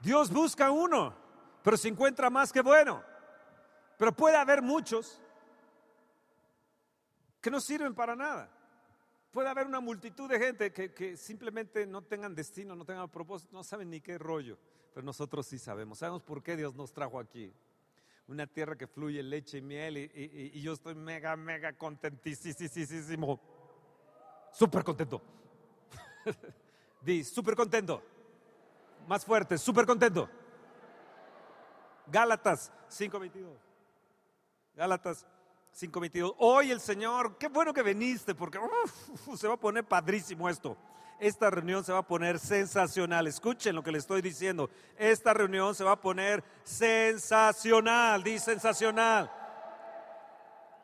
Dios busca uno, pero se encuentra más que bueno. Pero puede haber muchos que no sirven para nada. Puede haber una multitud de gente que, simplemente no tengan destino, no tengan propósito, no saben ni qué rollo. Pero nosotros sí sabemos. Sabemos por qué Dios nos trajo aquí. Una tierra que fluye leche y miel y, yo estoy mega, mega contentísimo. Súper contento. Di, súper contento. Más fuerte, súper contento. Gálatas 5.22. Gálatas 5.22. Hoy el Señor, qué bueno que viniste, porque se va a poner padrísimo esto. Esta reunión se va a poner sensacional. Escuchen lo que le estoy diciendo. Esta reunión se va a poner sensacional. Di sensacional.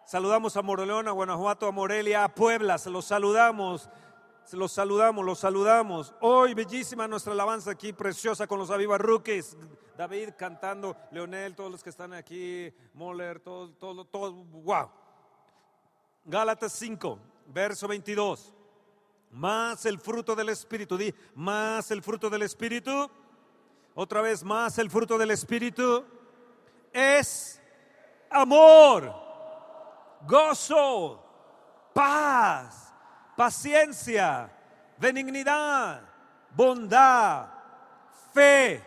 Saludamos a Moroleón, a Guanajuato, a Morelia, a Puebla. Se los saludamos. Los saludamos, los saludamos. Hoy bellísima nuestra alabanza aquí, preciosa con los Aviva Rookies. David cantando, Leonel, todos los que están aquí, Moller, todo, todo, todo, wow. Gálatas 5, verso 22. Más el fruto del Espíritu, di, más el fruto del Espíritu. Otra vez, más el fruto del Espíritu es amor, gozo, paz paciencia, benignidad, bondad, fe,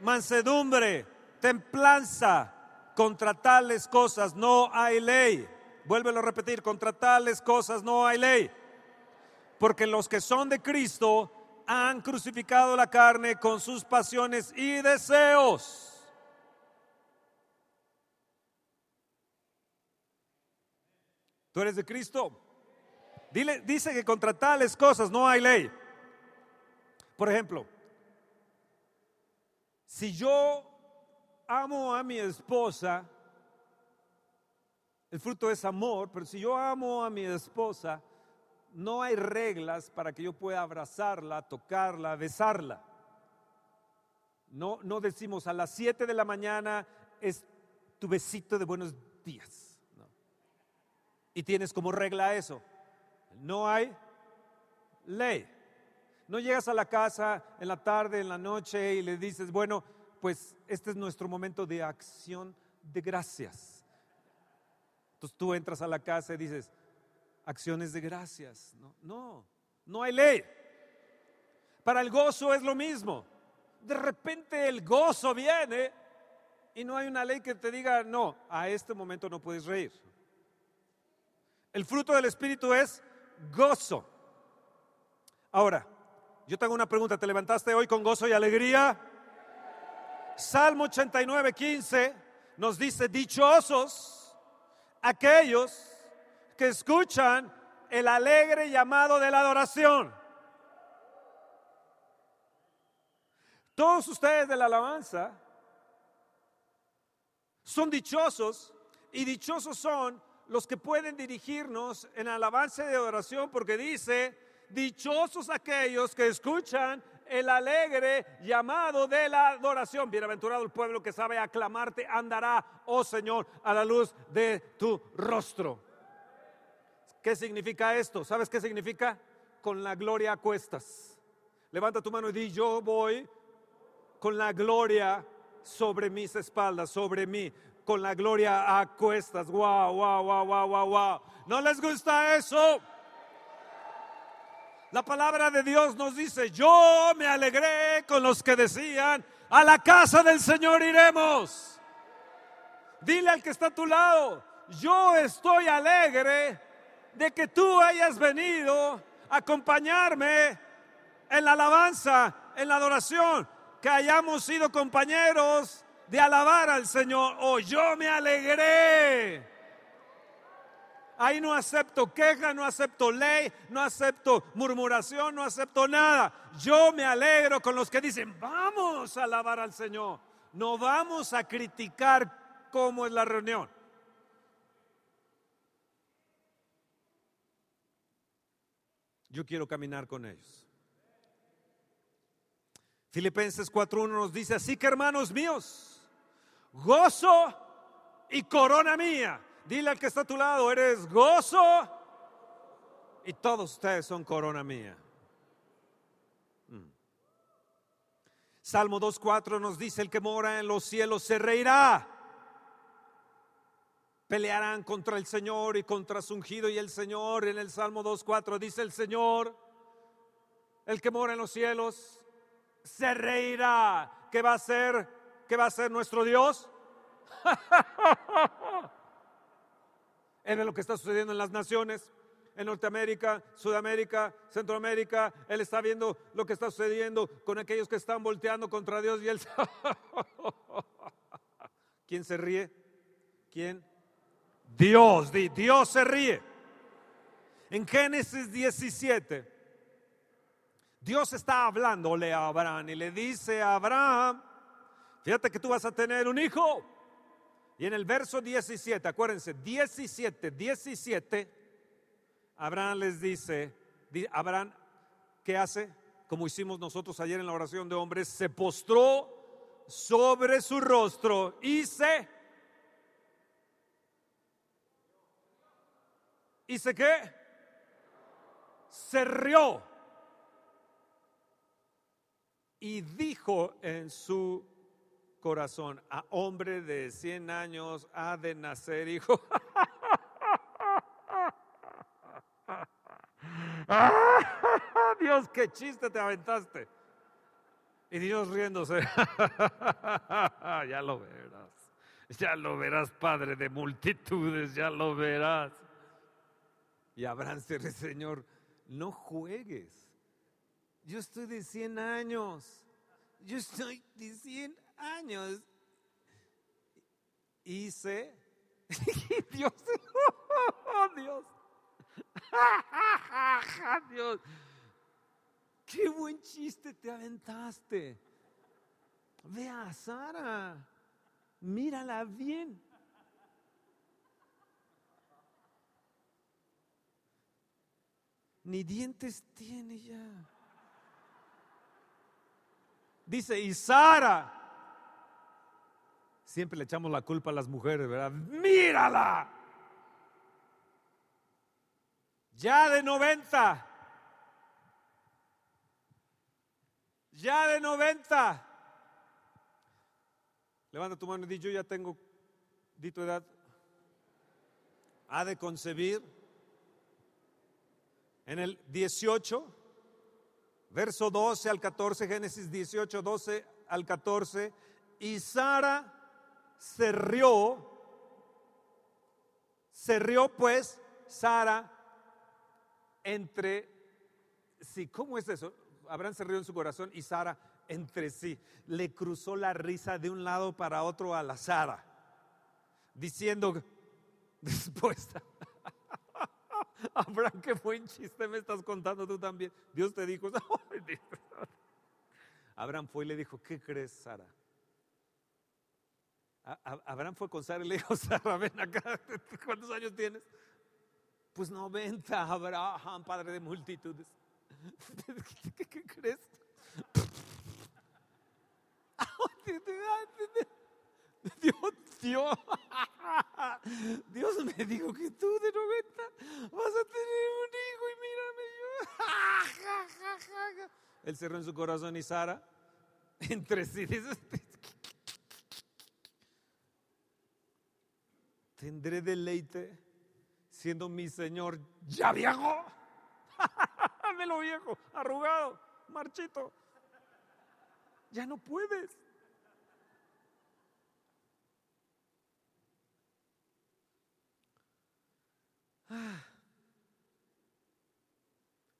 mansedumbre, templanza. Contra tales cosas no hay ley. Vuélvelo a repetir, contra tales cosas no hay ley. Porque los que son de Cristo han crucificado la carne con sus pasiones y deseos. ¿Tú eres de Cristo? Dice que contra tales cosas no hay ley. Por ejemplo, si yo amo a mi esposa, el fruto es amor, pero si yo amo a mi esposa, no hay reglas para que yo pueda abrazarla, tocarla, besarla. No, no decimos a las 7 de la mañana es tu besito de buenos días. Y tienes como regla eso no hay ley. No llegas a la casa en la tarde, en la noche y le dices, bueno, pues este es nuestro momento de acción de gracias. Entonces tú entras a la casa y dices, acciones de gracias. No, no, no hay ley. Para el gozo es lo mismo. De repente el gozo viene y no hay una ley que te diga, no, a este momento no puedes reír. El fruto del Espíritu es gozo. Ahora, yo tengo una pregunta, ¿te levantaste hoy con gozo y alegría? Salmo 89, 15 nos dice, dichosos aquellos que escuchan el alegre llamado de la adoración. Todos ustedes de la alabanza son dichosos y dichosos son los que pueden dirigirnos en alabanza de adoración, porque dice, dichosos aquellos que escuchan el alegre llamado de la adoración. Bienaventurado el pueblo que sabe aclamarte, andará, oh Señor, a la luz de tu rostro. ¿Qué significa esto? ¿Sabes qué significa? Con la gloria a cuestas. Levanta tu mano y di, yo voy con la gloria sobre mis espaldas, sobre mí con la gloria a cuestas. Wow, wow, wow, wow, wow, wow. ¿No les gusta eso? La palabra de Dios nos dice, yo me alegré con los que decían, a la casa del Señor iremos. Dile al que está a tu lado, yo estoy alegre de que tú hayas venido a acompañarme en la alabanza, en la adoración, que hayamos sido compañeros de alabar al Señor. Oh, yo me alegré. Ahí no acepto queja, no acepto ley, no acepto murmuración, no acepto nada. Yo me alegro con los que dicen, vamos a alabar al Señor. No vamos a criticar cómo es la reunión. Yo quiero caminar con ellos. Filipenses 4.1 nos dice, así que hermanos míos, gozo y corona mía. Dile al que está a tu lado, eres gozo y todos ustedes son corona mía. Mm. Salmo 2.4 nos dice, el que mora en los cielos se reirá. Pelearán contra el Señor y contra su ungido y el Señor. En el Salmo 2.4 dice el Señor, el que mora en los cielos se reirá. ¿Qué va a ser? ¿Qué va a ser nuestro Dios? Es lo que está sucediendo en las naciones, en Norteamérica, Sudamérica, Centroamérica. Él está viendo lo que está sucediendo con aquellos que están volteando contra Dios y él... ¿Quién se ríe? ¿Quién? Dios, Dios se ríe. En Génesis 17, Dios está hablándole a Abraham y le dice a Abraham, fíjate que tú vas a tener un hijo. Y en el verso 17, acuérdense, 17, 17, Abraham les dice, Abraham, ¿qué hace? Como hicimos nosotros ayer en la oración de hombres, se postró sobre su rostro y se... ¿Y se qué? Se rió. Y dijo en su corazón, a hombre de 100 años ha de nacer hijo. Dios, qué chiste te aventaste. Y Dios riéndose. ya lo verás. Ya lo verás, Padre de multitudes, ya lo verás. Y Abraham se Señor, no juegues. Yo estoy de 100 años. Yo estoy de 100 años hice, Dios, oh, Dios, Dios, qué buen chiste te aventaste. Ve a Sara, mírala bien. Ni dientes tiene ya. Dice, y Sara, Siempre le echamos la culpa a las mujeres, ¿verdad? Mírala. Ya de 90. Ya de 90. Levanta tu mano y di, yo ya tengo, di tu edad. Ha de concebir. En el 18, verso 12 al 14, Génesis 18, 12 al 14. Y Sara se rió, se rió pues Sara entre sí. ¿Cómo es eso? Abraham se rió en su corazón y Sara entre sí. Le cruzó la risa de un lado para otro a la Sara, diciendo, después, Abraham, qué buen chiste me estás contando tú también. Dios te dijo, Abraham fue y le dijo, ¿qué crees, Sara? Abraham fue con Sara y le dijo, Sara, ven acá, ¿cuántos años tienes? Pues 90, Abraham, padre de multitudes. ¿Qué, crees? Dios, Dios, Dios me dijo que tú de 90 vas a tener un hijo y mírame yo. Él cerró en su corazón y Sara entre sí dice, tendré deleite siendo mi Señor ya viejo. de lo viejo, arrugado, marchito. Ya no puedes.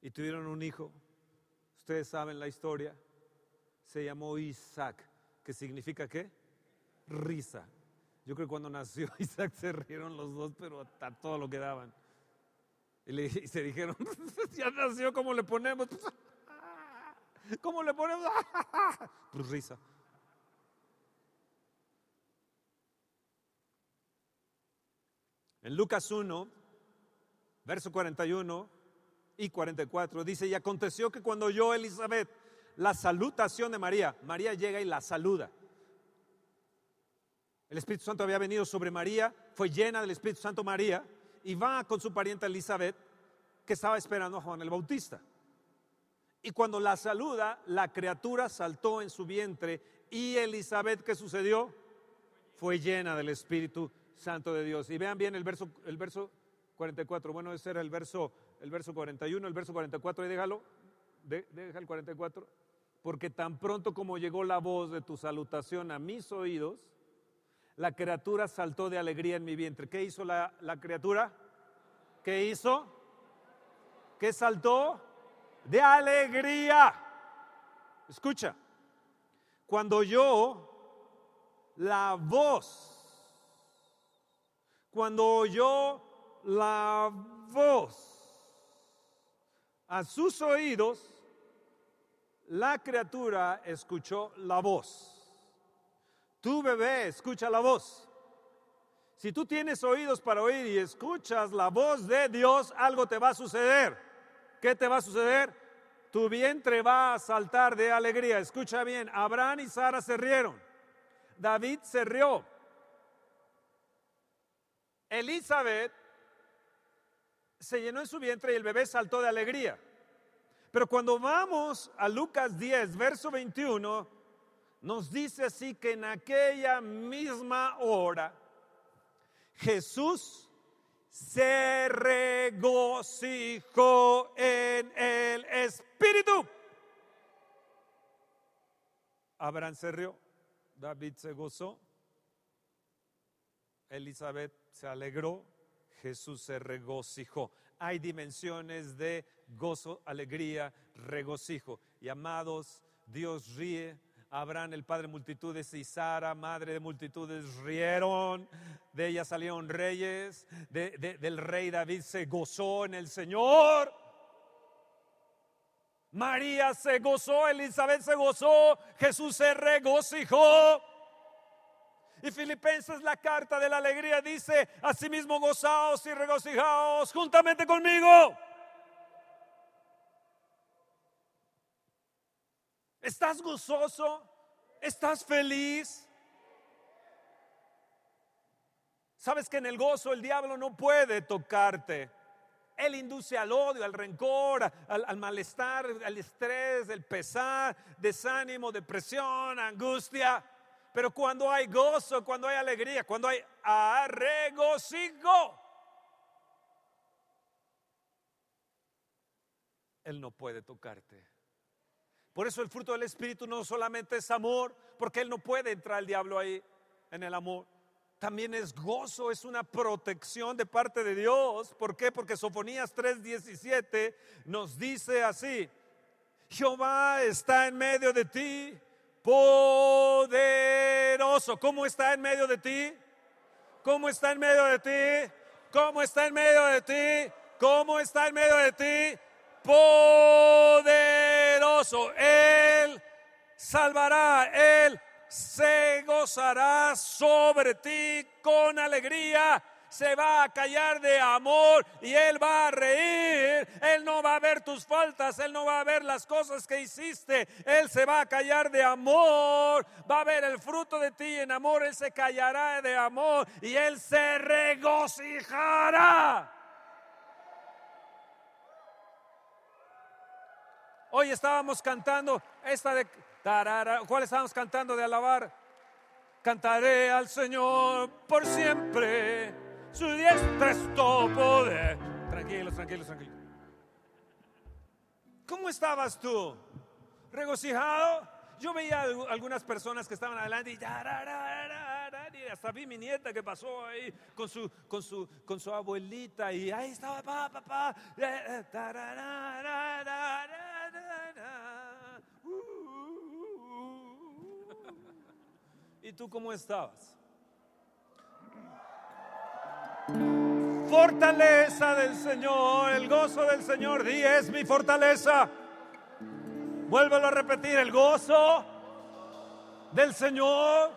Y tuvieron un hijo. Ustedes saben la historia. Se llamó Isaac, que significa qué? Risa. Yo creo que cuando nació Isaac se rieron los dos, pero hasta todo lo que daban. Y, se dijeron, ya nació, ¿cómo le ponemos? ¿Cómo le ponemos? Pues risa. En Lucas 1, verso 41 y 44, dice, y aconteció que cuando oyó Elizabeth la salutación de María, María llega y la saluda. El Espíritu Santo había venido sobre María, fue llena del Espíritu Santo María y va con su parienta Elizabeth que estaba esperando a Juan el Bautista. Y cuando la saluda, la criatura saltó en su vientre y Elizabeth, ¿qué sucedió? Fue llena del Espíritu Santo de Dios. Y vean bien el verso, el verso 44. Bueno, ese era el verso, el verso 41, el verso 44, ahí déjalo. deja el 44. Porque tan pronto como llegó la voz de tu salutación a mis oídos, la criatura saltó de alegría en mi vientre. ¿Qué hizo la, la criatura? ¿Qué hizo? ¿Qué saltó? De alegría. Escucha, cuando oyó la voz, cuando oyó la voz a sus oídos, la criatura escuchó la voz. Tu bebé escucha la voz. Si tú tienes oídos para oír y escuchas la voz de Dios, algo te va a suceder. ¿Qué te va a suceder? Tu vientre va a saltar de alegría. Escucha bien, Abraham y Sara se rieron. David se rió. Elizabeth se llenó en su vientre y el bebé saltó de alegría. Pero cuando vamos a Lucas 10, verso 21, nos dice así que en aquella misma hora Jesús se regocijó en el Espíritu. Abraham se rió, David se gozó, Elizabeth se alegró, Jesús se regocijó. Hay dimensiones de gozo, alegría, regocijo. Y amados, Dios ríe Abraham, el padre de multitudes, y Sara, madre de multitudes, rieron. De ella salieron reyes. del rey David se gozó en el Señor. María se gozó, Elizabeth se gozó, Jesús se regocijó. Y Filipenses, la carta de la alegría, dice: Asimismo, gozaos y regocijaos juntamente conmigo. ¿Estás gozoso? ¿Estás feliz? Sabes que en el gozo el diablo no puede tocarte. Él induce al odio, al rencor, al, malestar, al estrés, el pesar, desánimo, depresión, angustia. Pero cuando hay gozo, cuando hay alegría, cuando hay regocijo, Él no puede tocarte. Por eso el fruto del Espíritu no solamente es amor, porque Él no puede entrar el diablo ahí en el amor. También es gozo, es una protección de parte de Dios. ¿Por qué? Porque Sofonías 3:17 nos dice así, Jehová está en medio de ti, poderoso. ¿Cómo está en medio de ti? ¿Cómo está en medio de ti? ¿Cómo está en medio de ti? ¿Cómo está en medio de ti? poderoso. Él salvará, Él se gozará sobre ti con alegría. Se va a callar de amor y Él va a reír. Él no va a ver tus faltas, Él no va a ver las cosas que hiciste. Él se va a callar de amor. Va a ver el fruto de ti en amor. Él se callará de amor y Él se regocijará. Hoy estábamos cantando esta de tarara, ¿cuál estábamos cantando de alabar? Cantaré al Señor por siempre, su diestra es todo poder. Tranquilos, tranquilos, tranquilos. ¿Cómo estabas tú? ¿Regocijado? Yo veía algunas personas que estaban adelante y, hasta vi mi nieta que pasó ahí con su, con su, con su abuelita y ahí estaba papá, papá. ¿Y tú cómo estabas? Fortaleza del Señor, el gozo del Señor, di es mi fortaleza. Vuélvelo a repetir, el gozo del Señor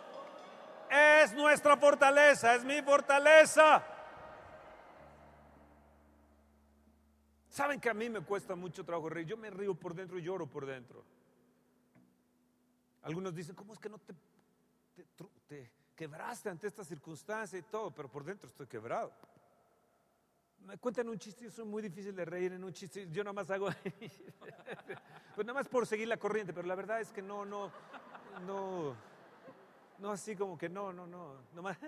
es nuestra fortaleza, es mi fortaleza. Saben que a mí me cuesta mucho trabajo reír. Yo me río por dentro y lloro por dentro. Algunos dicen, ¿cómo es que no te te, quebraste ante esta circunstancia y todo, pero por dentro estoy quebrado. Me cuentan un chiste, yo soy muy difícil de reír en un chiste, yo nada más hago, pues nada más por seguir la corriente, pero la verdad es que no, no, no, no así como que no, no, no, nomás.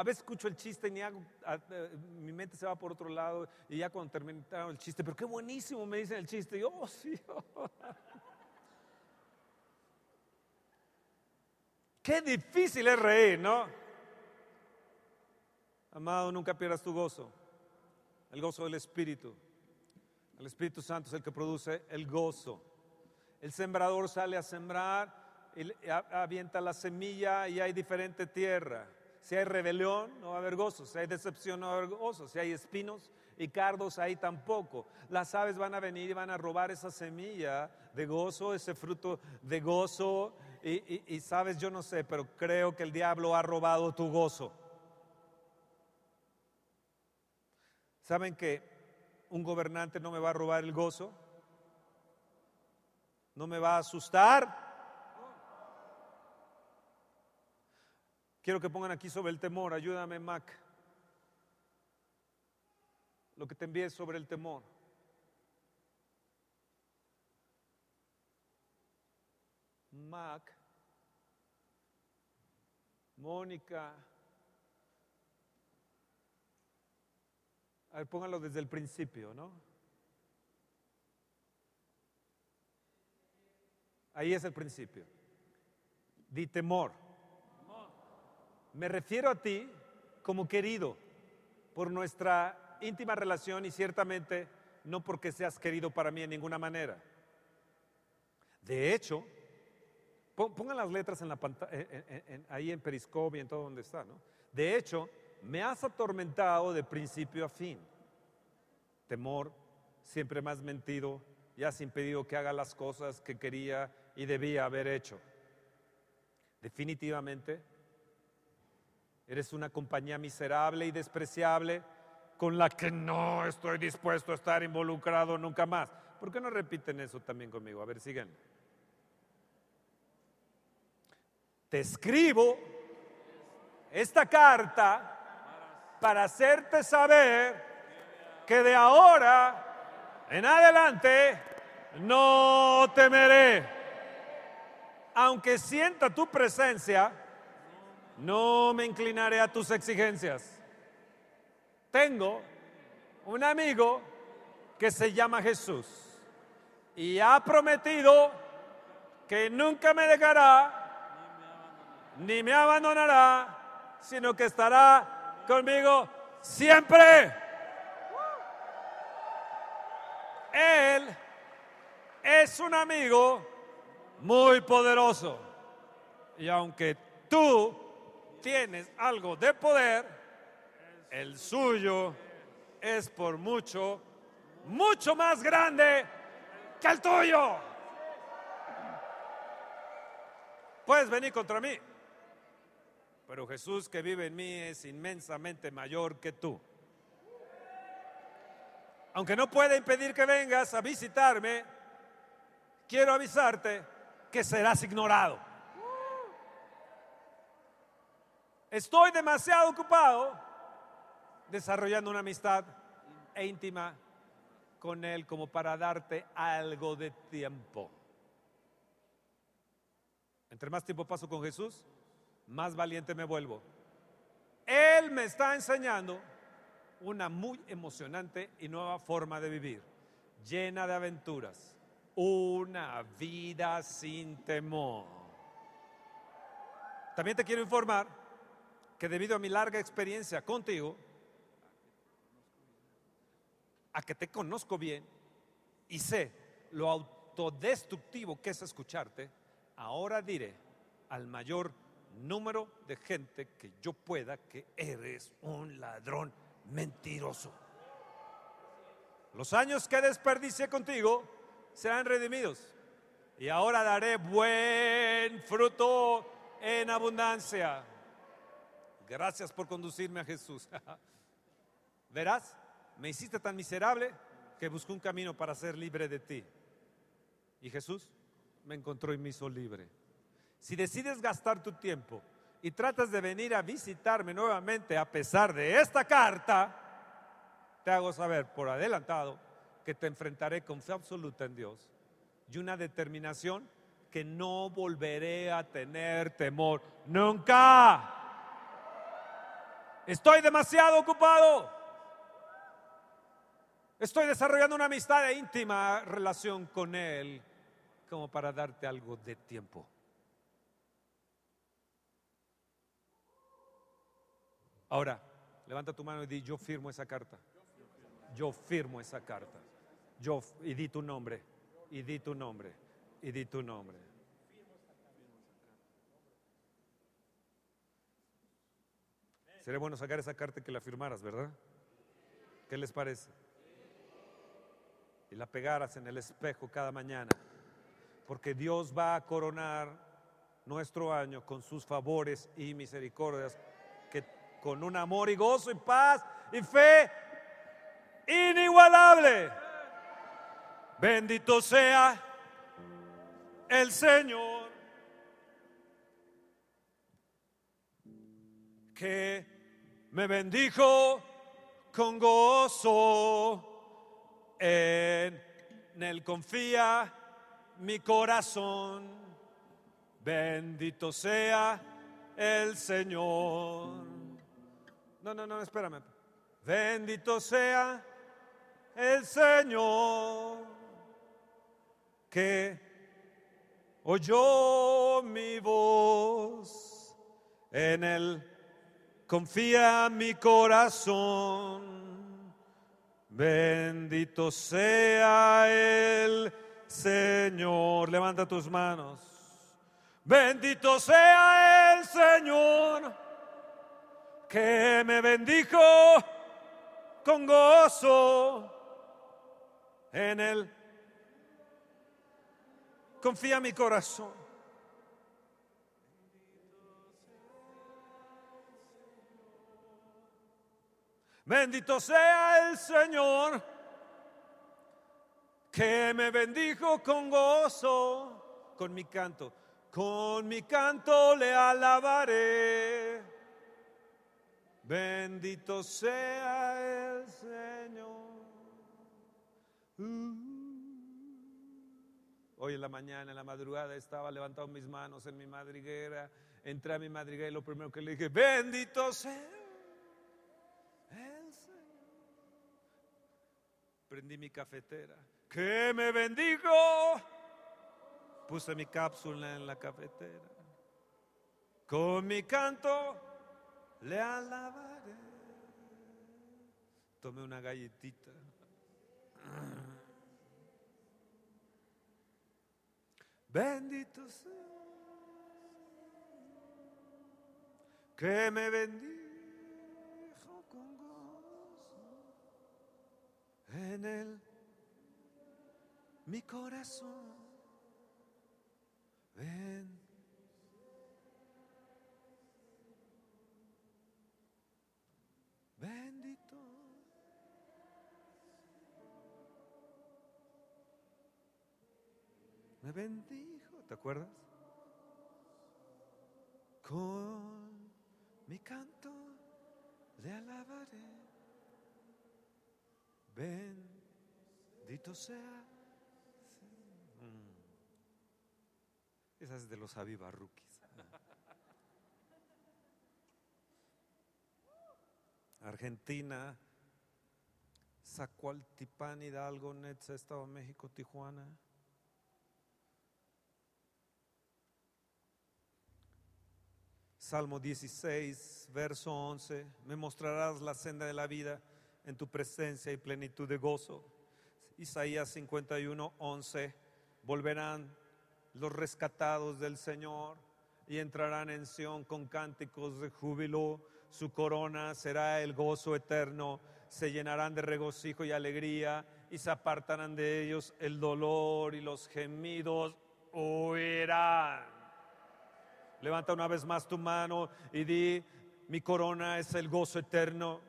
A veces escucho el chiste y ni hago, eh, mi mente se va por otro lado y ya cuando terminaron el chiste, pero qué buenísimo me dicen el chiste, y yo, oh, sí. Qué difícil es reír, ¿no? Amado, nunca pierdas tu gozo, el gozo del Espíritu. El Espíritu Santo es el que produce el gozo. El sembrador sale a sembrar, avienta la semilla y hay diferente tierra. Si hay rebelión, no va a haber gozo. Si hay decepción, no va a haber gozo. Si hay espinos y cardos, ahí tampoco. Las aves van a venir y van a robar esa semilla de gozo, ese fruto de gozo. Y, y sabes, yo no sé, pero creo que el diablo ha robado tu gozo. ¿Saben que un gobernante no me va a robar el gozo? ¿No me va a asustar? Quiero que pongan aquí sobre el temor. Ayúdame, Mac. Lo que te envíe sobre el temor. Mac. Mónica. A ver, pónganlo desde el principio, ¿no? Ahí es el principio. Di temor. Me refiero a ti como querido por nuestra íntima relación y ciertamente no porque seas querido para mí en ninguna manera. De hecho, pongan las letras en la pantalla, ahí en Periscope y en todo donde está, ¿no? De hecho, me has atormentado de principio a fin. Temor, siempre me has mentido y has impedido que haga las cosas que quería y debía haber hecho. Definitivamente, Eres una compañía miserable y despreciable con la que no estoy dispuesto a estar involucrado nunca más. ¿Por qué no repiten eso también conmigo? A ver, siguen. Te escribo esta carta para hacerte saber que de ahora en adelante no temeré. Aunque sienta tu presencia, no me inclinaré a tus exigencias. Tengo un amigo que se llama Jesús y ha prometido que nunca me dejará ni me abandonará, sino que estará conmigo siempre. Él es un amigo muy poderoso. Y aunque tú tienes algo de poder, el suyo es por mucho, mucho más grande que el tuyo. Puedes venir contra mí, pero Jesús que vive en mí es inmensamente mayor que tú. Aunque no puede impedir que vengas a visitarme, quiero avisarte que serás ignorado. Estoy demasiado ocupado desarrollando una amistad íntima con Él como para darte algo de tiempo. Entre más tiempo paso con Jesús, más valiente me vuelvo. Él me está enseñando una muy emocionante y nueva forma de vivir, llena de aventuras, una vida sin temor. También te quiero informar que debido a mi larga experiencia contigo, a que te conozco bien y sé lo autodestructivo que es escucharte, ahora diré al mayor número de gente que yo pueda que eres un ladrón mentiroso. Los años que desperdicié contigo serán redimidos y ahora daré buen fruto en abundancia. Gracias por conducirme a Jesús. Verás, me hiciste tan miserable que busqué un camino para ser libre de ti. Y Jesús me encontró y me hizo libre. Si decides gastar tu tiempo y tratas de venir a visitarme nuevamente a pesar de esta carta, te hago saber por adelantado que te enfrentaré con fe absoluta en Dios y una determinación que no volveré a tener temor nunca. Estoy demasiado ocupado. Estoy desarrollando una amistad e íntima relación con Él como para darte algo de tiempo. Ahora, levanta tu mano y di, yo firmo esa carta. Yo firmo esa carta. Yo, y di tu nombre, y di tu nombre, y di tu nombre. Sería bueno sacar esa carta y que la firmaras, ¿verdad? ¿Qué les parece? Y la pegaras en el espejo cada mañana. Porque Dios va a coronar nuestro año con sus favores y misericordias con un amor y gozo y paz y fe inigualable. Bendito sea el Señor que me bendijo con gozo. En él confía mi corazón. Bendito sea el Señor. No, no, no, espérame. Bendito sea el Señor que oyó mi voz. En él confía mi corazón. Bendito sea el Señor. Levanta tus manos. Bendito sea el Señor que me bendijo con gozo en él. Confía mi corazón. Bendito sea el Señor que me bendijo con gozo, con mi canto, con mi canto le alabaré. Bendito sea el Señor. Uh. Hoy en la mañana, en la madrugada, estaba levantando mis manos en mi madriguera. Entré a mi madriguera y lo primero que le dije, bendito sea. Prendí mi cafetera. Que me bendijo. Puse mi cápsula en la cafetera. Con mi canto le alabaré. Tomé una galletita. Bendito sea. Que me bendijo con gozo en él mi corazón. Ven Bendito. Me bendijo, ¿te acuerdas? Con mi canto le alabaré. Bendito sea. Mm. Es de los avivarruquis. Argentina, Zacualtipán, Hidalgo, Netza, Estado de México, Tijuana. Salmo 16, verso 11, me mostrarás la senda de la vida en tu presencia y plenitud de gozo. Isaías 51, 11, volverán los rescatados del Señor y entrarán en Sión con cánticos de júbilo su corona será el gozo eterno, se llenarán de regocijo y alegría y se apartarán de ellos el dolor y los gemidos huirán. Levanta una vez más tu mano y di, mi corona es el gozo eterno,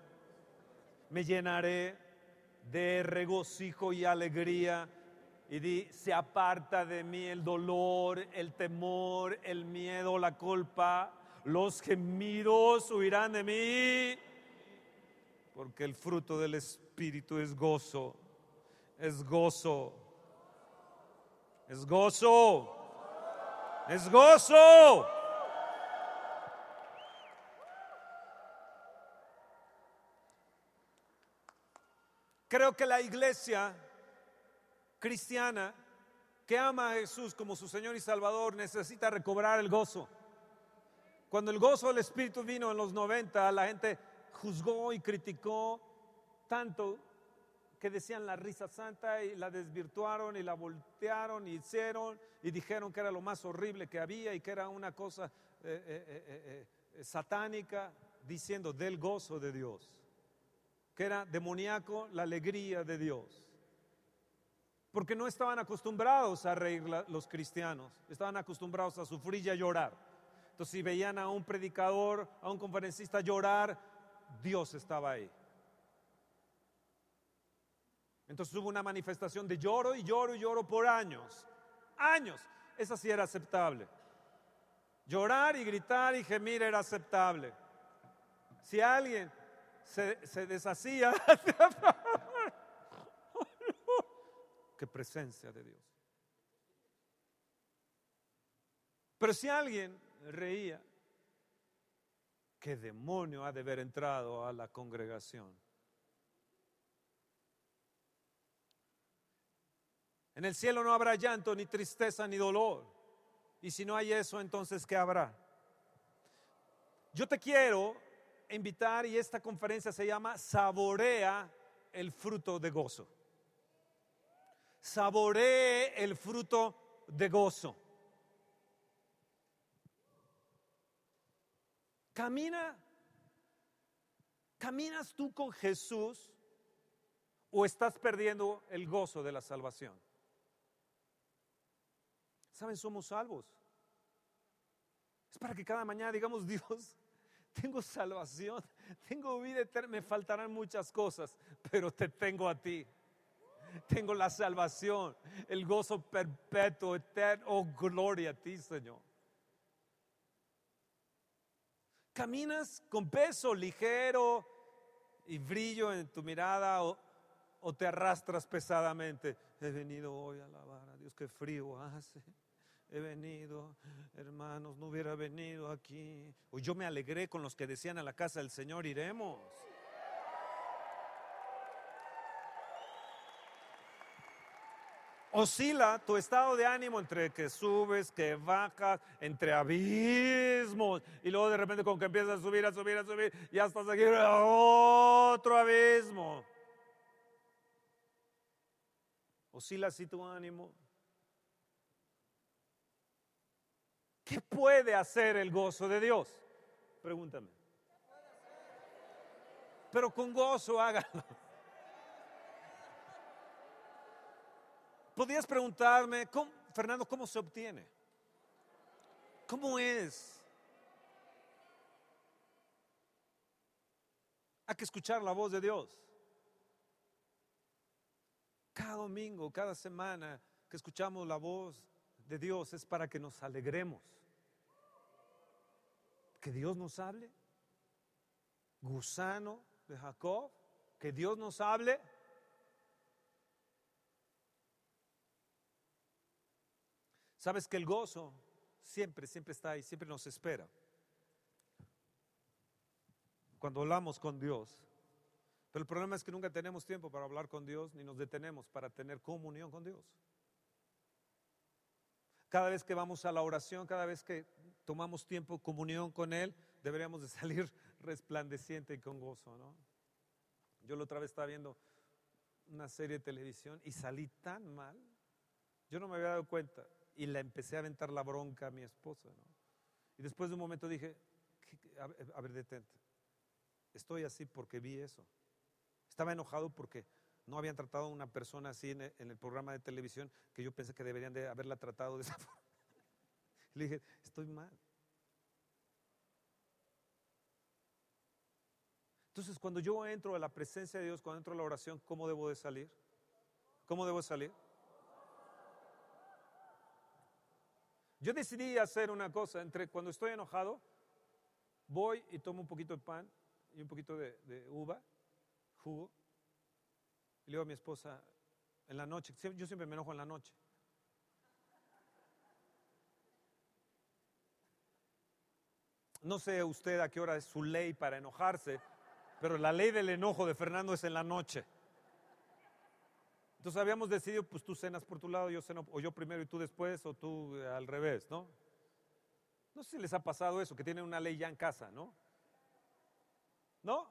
me llenaré de regocijo y alegría. Y di, se aparta de mí el dolor, el temor, el miedo, la culpa los gemidos huirán de mí, porque el fruto del Espíritu es gozo, es gozo, es gozo, es gozo. Creo que la iglesia cristiana que ama a Jesús como su Señor y Salvador necesita recobrar el gozo. Cuando el gozo del Espíritu vino en los 90, la gente juzgó y criticó tanto que decían la risa santa y la desvirtuaron y la voltearon y hicieron y dijeron que era lo más horrible que había y que era una cosa eh, eh, eh, satánica, diciendo del gozo de Dios, que era demoníaco la alegría de Dios porque no estaban acostumbrados a reír los cristianos, estaban acostumbrados a sufrir y a llorar. Entonces, si veían a un predicador, a un conferencista llorar, Dios estaba ahí. Entonces hubo una manifestación de lloro y lloro y lloro por años. Años. Esa sí era aceptable. Llorar y gritar y gemir era aceptable. Si alguien se, deshacía, que presencia de Dios. Pero si alguien reía, ¿qué demonio ha de haber entrado a la congregación? En el cielo no habrá llanto, ni tristeza, ni dolor. Y si no hay eso, entonces ¿qué habrá? Yo te quiero invitar y esta conferencia se llama Saborea el fruto de gozo saboree el fruto de gozo. Camina, caminas tú con Jesús o estás perdiendo el gozo de la salvación. Saben, somos salvos. Es para que cada mañana digamos, Dios, tengo salvación, tengo vida eterna, me faltarán muchas cosas, pero te tengo a ti tengo la salvación, el gozo perpetuo, eterno. Oh, gloria a ti, Señor. Caminas con peso ligero y brillo en tu mirada o, te arrastras pesadamente. He venido hoy a alabar a Dios, qué frío hace. He venido, hermanos, no hubiera venido aquí. Hoy yo me alegré con los que decían a la casa del Señor, iremos. Oscila tu estado de ánimo entre que subes, que bajas, entre abismos. Y luego de repente con que empiezas a subir, a subir, a subir, ya estás aquí otro abismo. Oscila así tu ánimo. ¿Qué puede hacer el gozo de Dios? Pregúntame. Pero con gozo hágalo. Podrías preguntarme, Fernando, ¿cómo se obtiene? ¿Cómo es? Hay que escuchar la voz de Dios. Cada domingo, cada semana que escuchamos la voz de Dios es para que nos alegremos. Que Dios nos hable. Gusano de Jacob, que Dios nos hable. Sabes que el gozo siempre, siempre está ahí, siempre nos espera. Cuando hablamos con Dios. Pero el problema es que nunca tenemos tiempo para hablar con Dios ni nos detenemos para tener comunión con Dios. Cada vez que vamos a la oración, cada vez que tomamos tiempo comunión con Él, deberíamos de salir resplandeciente y con gozo, ¿no? Yo la otra vez estaba viendo una serie de televisión y salí tan mal. Yo no me había dado cuenta y le empecé a aventar la bronca a mi esposa. Y después de un momento dije, a ver, detente, estoy así porque vi eso. Estaba enojado porque no habían tratado a una persona así en el, programa de televisión que yo pensé que deberían de haberla tratado de esa forma. Le dije, estoy mal. Entonces, cuando yo entro a la presencia de Dios, cuando entro a la oración, ¿cómo debo de salir? ¿Cómo debo de salir? Yo decidí hacer una cosa, entre cuando estoy enojado, voy y tomo un poquito de pan y un poquito de, uva, jugo, y le digo a mi esposa, en la noche, yo siempre me enojo en la noche. No sé usted a qué hora es su ley para enojarse, pero la ley del enojo de Fernando es en la noche. Entonces habíamos decidido, pues tú cenas por tu lado, yo ceno, o yo primero y tú después, o tú eh, al revés, ¿no? No sé si les ha pasado eso, que tienen una ley ya en casa, ¿no? ¿No?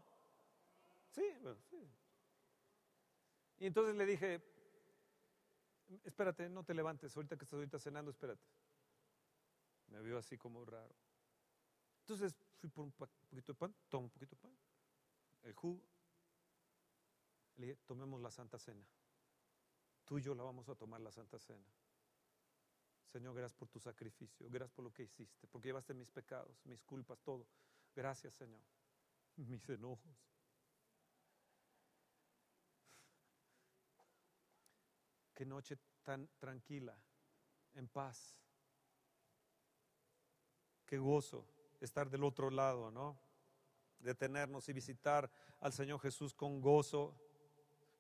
Sí, bueno, sí. Y entonces le dije, espérate, no te levantes, ahorita que estás ahorita cenando, espérate. Me vio así como raro. Entonces fui por un poquito de pan, tomo un poquito de pan, el jugo. Le dije, tomemos la Santa Cena. Tú y yo la vamos a tomar la Santa Cena. Señor, gracias por tu sacrificio, gracias por lo que hiciste, porque llevaste mis pecados, mis culpas, todo. Gracias, Señor. Mis enojos. Qué noche tan tranquila, en paz. Qué gozo estar del otro lado, ¿no? Detenernos y visitar al Señor Jesús con gozo.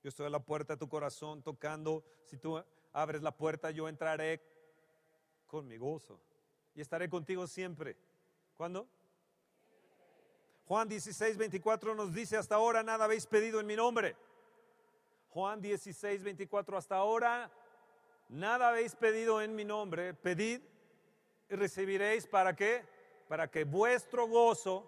Yo estoy a la puerta de tu corazón tocando. Si tú abres la puerta, yo entraré con mi gozo y estaré contigo siempre. ¿Cuándo? Juan 16, 24 nos dice, hasta ahora nada habéis pedido en mi nombre. Juan 16, 24, hasta ahora nada habéis pedido en mi nombre. Pedid y recibiréis para qué? Para que vuestro gozo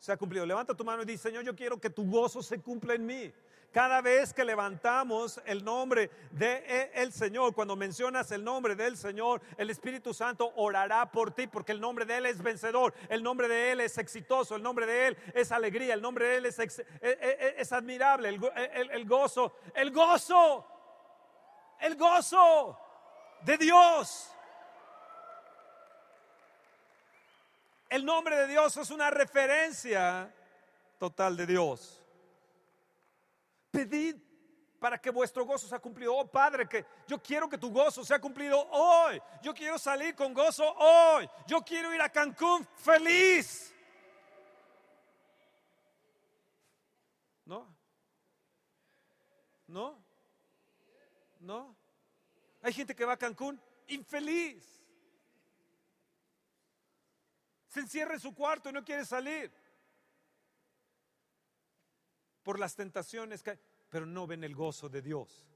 sea cumplido. Levanta tu mano y dice, Señor, yo quiero que tu gozo se cumpla en mí. Cada vez que levantamos el nombre del el Señor, cuando mencionas el nombre del Señor, el Espíritu Santo orará por ti porque el nombre de Él es vencedor, el nombre de Él es exitoso, el nombre de Él es alegría, el nombre de Él es, e, e, e, admirable, el gozo, el gozo, el gozo de Dios El nombre de Dios es una referencia total de Dios. Pedid para que vuestro gozo sea cumplido. Oh Padre, que yo quiero que tu gozo sea cumplido hoy. Yo quiero salir con gozo hoy. Yo quiero ir a Cancún feliz. ¿No? ¿No? ¿No? Hay gente que va a Cancún infeliz se encierra en su cuarto y no quiere salir. Por las tentaciones que pero no ven el gozo de Dios.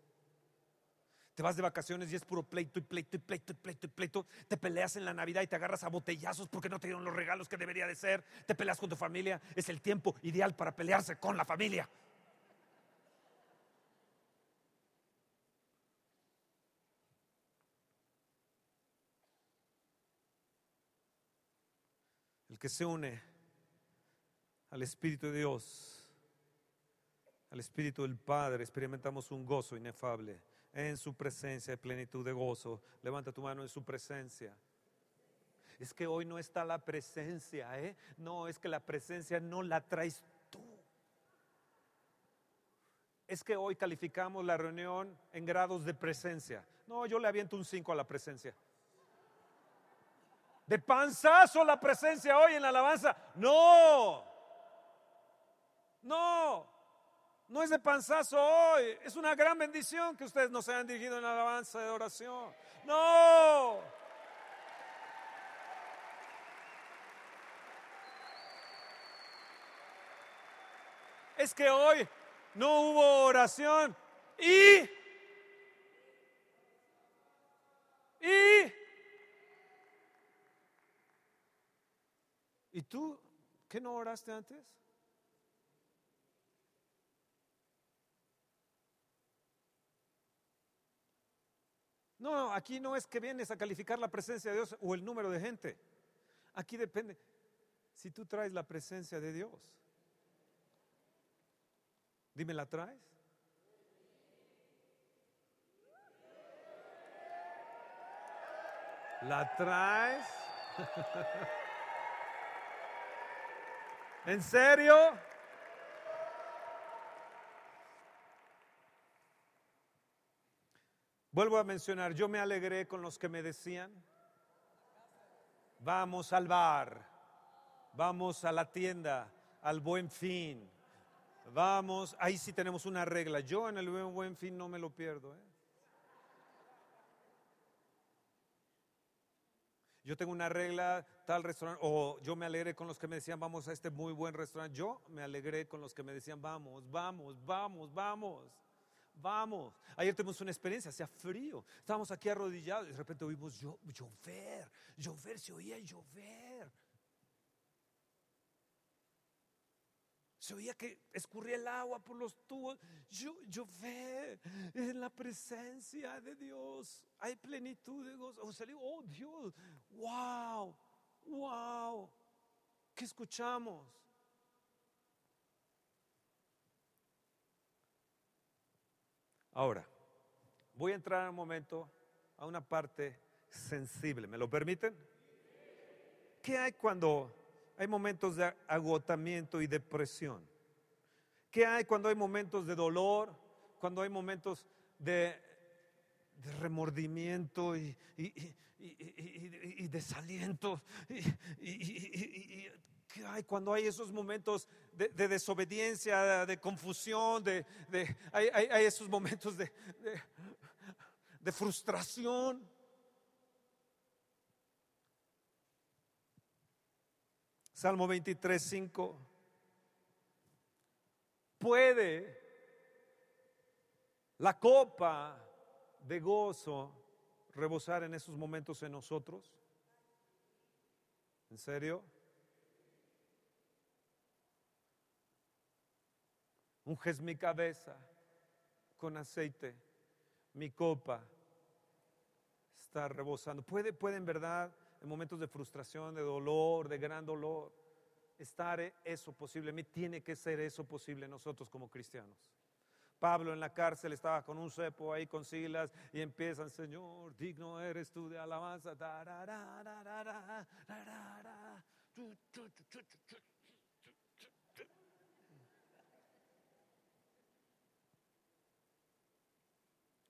Te vas de vacaciones y es puro pleito y pleito y pleito y pleito y pleito. Te peleas en la Navidad y te agarras a botellazos porque no te dieron los regalos que debería de ser. Te peleas con tu familia. Es el tiempo ideal para pelearse con la familia. Que se une al Espíritu de Dios, al Espíritu del Padre, experimentamos un gozo inefable en su presencia, de plenitud de gozo. Levanta tu mano en su presencia. Es que hoy no está la presencia, ¿eh? No, es que la presencia no la traes tú. Es que hoy calificamos la reunión en grados de presencia. No, yo le aviento un 5 a la presencia de panzazo la presencia hoy en la alabanza. No, no, no es de panzazo hoy. Es una gran bendición que ustedes nos hayan dirigido en la alabanza de oración. No. Es que hoy no hubo oración y y ¿Y tú qué no oraste antes? No, aquí no es que vienes a calificar la presencia de Dios o el número de gente. Aquí depende si tú traes la presencia de Dios. Dime, ¿la traes? ¿La traes? ¿En serio? Vuelvo a mencionar, yo me alegré con los que me decían, vamos al bar, Vamos a la tienda, al buen fin. Vamos, ahí sí tenemos una regla. Yo en el buen fin no me lo pierdo. ¿eh? Yo tengo una regla, tal restaurante, o yo me alegré con los que me decían, vamos a este muy buen restaurante. Yo me alegré con los que me decían, vamos, vamos, vamos, vamos, vamos. Ayer tuvimos una experiencia, hacía frío. Estábamos aquí arrodillados y de repente oímos llover, llover, se oía llover. Se oía que escurría el agua por los tubos. Yo, llover en la presencia de Dios. Hay plenitud de gozo. Oh, Dios, wow, wow. ¿Qué escuchamos? Ahora, voy a entrar en un momento a una parte sensible. ¿Me lo permiten? ¿Qué hay cuando hay momentos de agotamiento y depresión. ¿Qué hay cuando hay momentos de dolor? Cuando hay momentos de, remordimiento y, desaliento. ¿Qué hay cuando hay esos momentos de, desobediencia, de confusión? De, hay, hay, esos momentos de frustración. Salmo 23, 5. ¿Puede la copa de gozo rebosar en esos momentos en nosotros? ¿En serio? Unges mi cabeza con aceite, mi copa está rebosando. ¿Puede, puede en verdad en momentos de frustración, de dolor, de gran dolor. Estar eso posible, mí tiene que ser eso posible nosotros como cristianos. Pablo en la cárcel estaba con un cepo ahí con Silas y empiezan, Señor, digno eres tú de alabanza.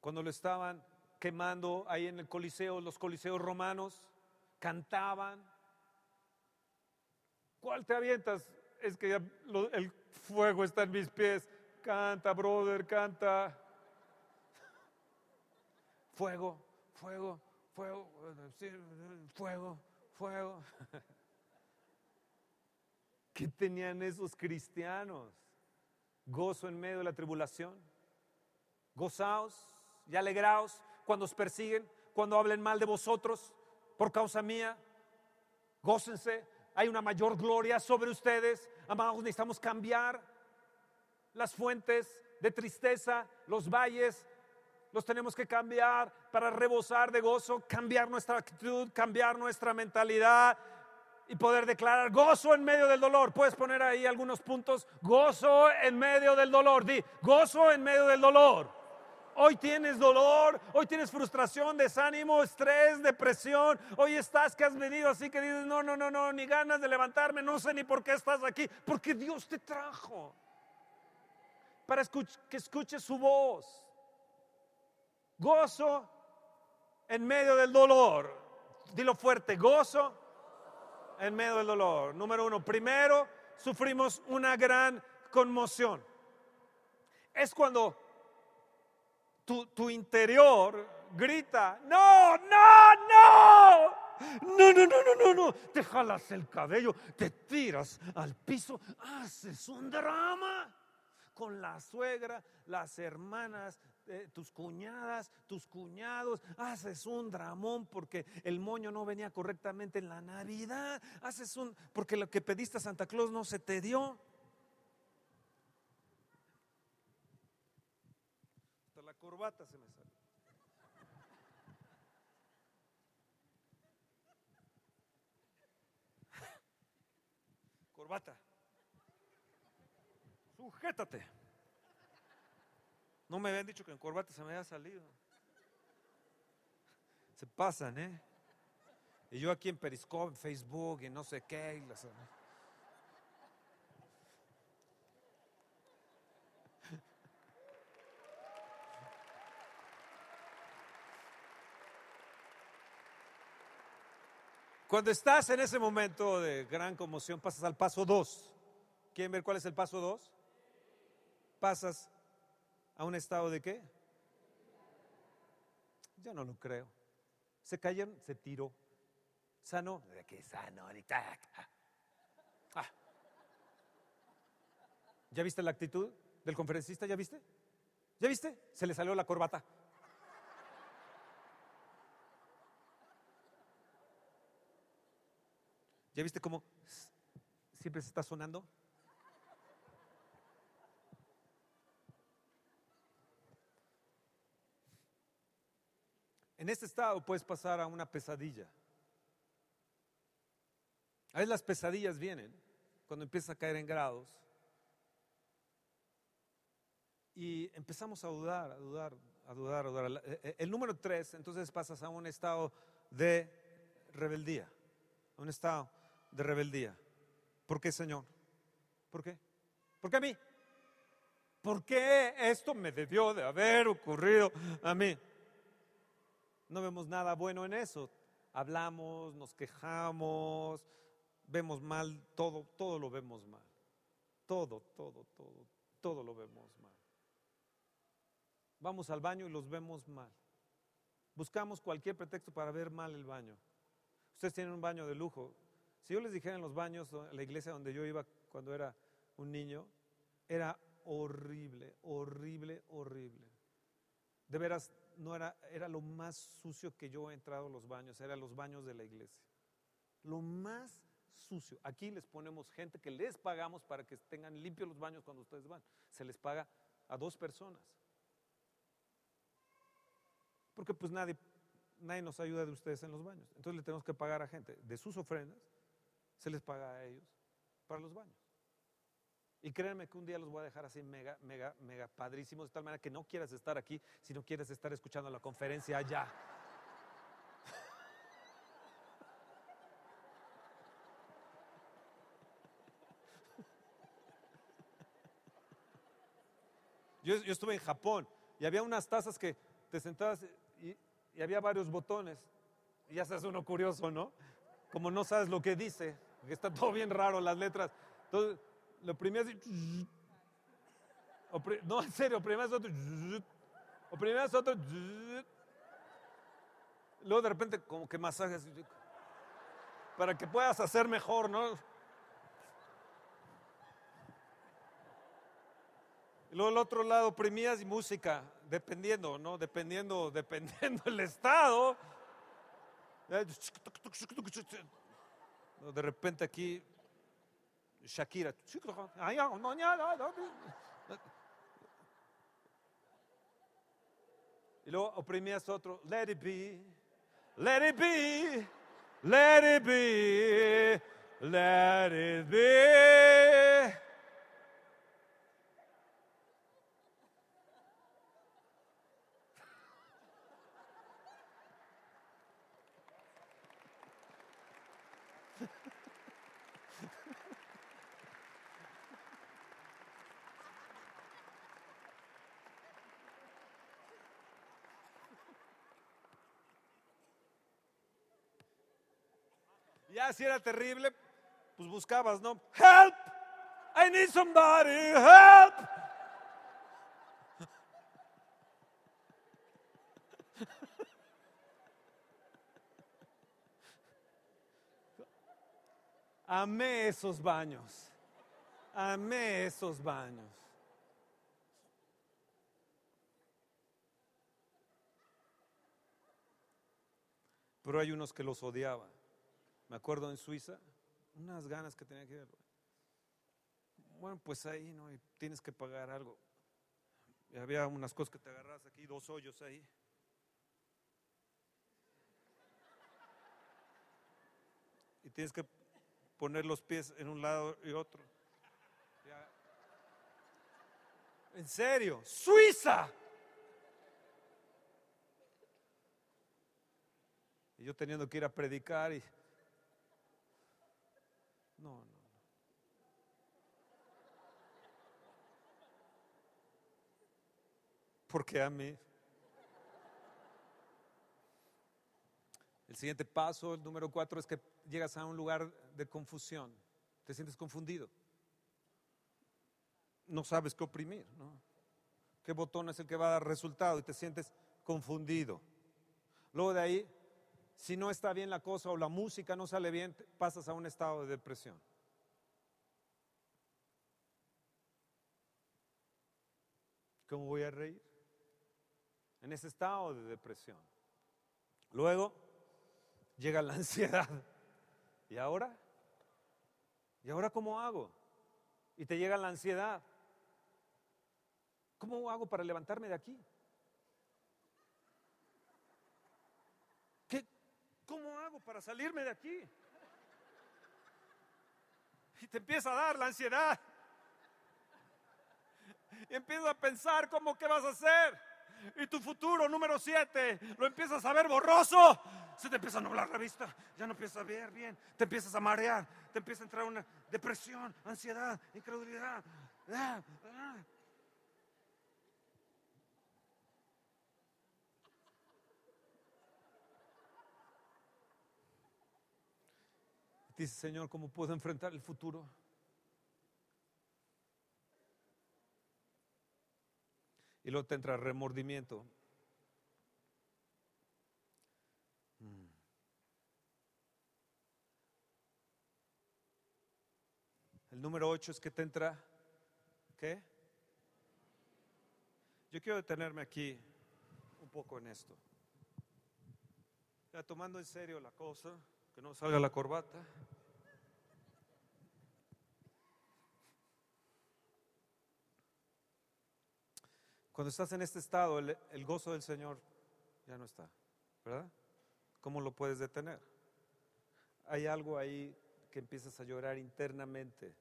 Cuando lo estaban quemando ahí en el Coliseo, los Coliseos romanos, cantaban. ¿Cuál te avientas? Es que el fuego está en mis pies. Canta, brother, canta. Fuego, fuego, fuego, fuego, fuego. ¿Qué tenían esos cristianos? Gozo en medio de la tribulación. Gozaos y alegraos cuando os persiguen, cuando hablen mal de vosotros, por causa mía. Gócense, hay una mayor gloria sobre ustedes. Amados, necesitamos cambiar las fuentes de tristeza, los valles, los tenemos que cambiar para rebosar de gozo, cambiar nuestra actitud, cambiar nuestra mentalidad y poder declarar gozo en medio del dolor. Puedes poner ahí algunos puntos. Gozo en medio del dolor. Di, gozo en medio del dolor. Hoy tienes dolor, hoy tienes frustración, desánimo, estrés, depresión. Hoy estás que has venido así que dices, no, no, no, no, ni ganas de levantarme, no sé ni por qué estás aquí, porque Dios te trajo. Para que escuches su voz. Gozo en medio del dolor. Dilo fuerte, gozo en medio del dolor. Número uno, primero sufrimos una gran conmoción. Es cuando tu, interior grita, no, no, no. No, no, no, no, no. Te jalas el cabello, te tiras al piso, haces un drama con la suegra, las hermanas, eh, tus cuñadas, tus cuñados, haces un dramón porque el moño no venía correctamente en la Navidad, haces un, porque lo que pediste a Santa Claus no se te dio. Corbata se me sale. Corbata. Sujétate. No me habían dicho que en corbata se me había salido. Se pasan, ¿eh? Y yo aquí en Periscope, en Facebook y no sé qué. Y las, Cuando estás en ese momento de gran conmoción, pasas al paso 2. ¿Quieren ver cuál es el paso 2? Pasas a un estado de qué? Yo no lo creo. Se cayeron, se tiró. Sano, ¿de qué sano ahorita? Ah. ¿Ya viste la actitud del conferencista? ¿Ya viste? ¿Ya viste? Se le salió la corbata. ¿Ya viste cómo siempre se está sonando? En este estado puedes pasar a una pesadilla. A veces las pesadillas vienen cuando empiezas a caer en grados. Y empezamos a dudar, a dudar, a dudar, a dudar. El número tres, entonces pasas a un estado de rebeldía. A un estado de rebeldía. ¿Por qué, Señor? ¿Por qué? ¿Por qué a mí? ¿Por qué esto me debió de haber ocurrido a mí? No vemos nada bueno en eso. Hablamos, nos quejamos, vemos mal, todo, todo lo vemos mal. Todo, todo, todo, todo lo vemos mal. Vamos al baño y los vemos mal. Buscamos cualquier pretexto para ver mal el baño. Ustedes tienen un baño de lujo. Si yo les dijera en los baños, la iglesia donde yo iba cuando era un niño, era horrible, horrible, horrible. De veras, no era, era lo más sucio que yo he entrado a los baños, eran los baños de la iglesia. Lo más sucio. Aquí les ponemos gente que les pagamos para que tengan limpios los baños cuando ustedes van. Se les paga a dos personas. Porque pues nadie, nadie nos ayuda de ustedes en los baños. Entonces le tenemos que pagar a gente. De sus ofrendas, se les paga a ellos para los baños. Y créanme que un día los voy a dejar así mega, mega, mega padrísimos, de tal manera que no quieras estar aquí si no quieres estar escuchando la conferencia allá. Yo, estuve en Japón y había unas tazas que te sentabas y, había varios botones. Y ya se uno curioso, ¿no? Como no sabes lo que dice, que está todo bien raro las letras. Entonces, lo primero así. no, en serio, primero es otro. O primero es otro. Luego de repente como que masajes. Para que puedas hacer mejor, ¿no? Y luego al otro lado oprimías y música, dependiendo, ¿no? Dependiendo, dependiendo el estado. De repente aquí Shakira. Y luego oprimías otro, let it be, let it be, let it be, let it be. Ya si era terrible, pues buscabas, ¿no? Help! I need somebody, help! Amé esos baños. Amé esos baños. Pero hay unos que los odiaban. Me acuerdo en Suiza, unas ganas que tenía que ver. Bueno, pues ahí, ¿no? Y tienes que pagar algo. Y había unas cosas que te agarras aquí, dos hoyos ahí. Y tienes que poner los pies en un lado y otro. En serio, Suiza. Y yo teniendo que ir a predicar y no, no, no. Porque a mí. El siguiente paso, el número cuatro, es que llegas a un lugar de confusión, te sientes confundido. No sabes qué oprimir, ¿no? ¿Qué botón es el que va a dar resultado? Y te sientes confundido. Luego de ahí, si no está bien la cosa o la música no sale bien, pasas a un estado de depresión. ¿Cómo voy a reír? En ese estado de depresión. Luego llega la ansiedad. ¿Y ahora? ¿Y ahora cómo hago? Y te llega la ansiedad. ¿Cómo hago para levantarme de aquí? ¿Qué, ¿Cómo hago para salirme de aquí? Y te empieza a dar la ansiedad. Y empiezas a pensar cómo qué vas a hacer. Y tu futuro número siete lo empiezas a ver borroso. Se te empieza a nublar la vista. Ya no empiezas a ver bien. Te empiezas a marear. Te empieza a entrar una depresión, ansiedad, incredulidad. Ah, ah. Dice, Señor, ¿cómo puedo enfrentar el futuro? Y luego te entra remordimiento. Mm. El número ocho es que te entra, ¿qué? Yo quiero detenerme aquí un poco en esto. Ya tomando en serio la cosa que no salga la corbata. Cuando estás en este estado, el, gozo del Señor ya no está, ¿verdad? ¿Cómo lo puedes detener? Hay algo ahí que empiezas a llorar internamente.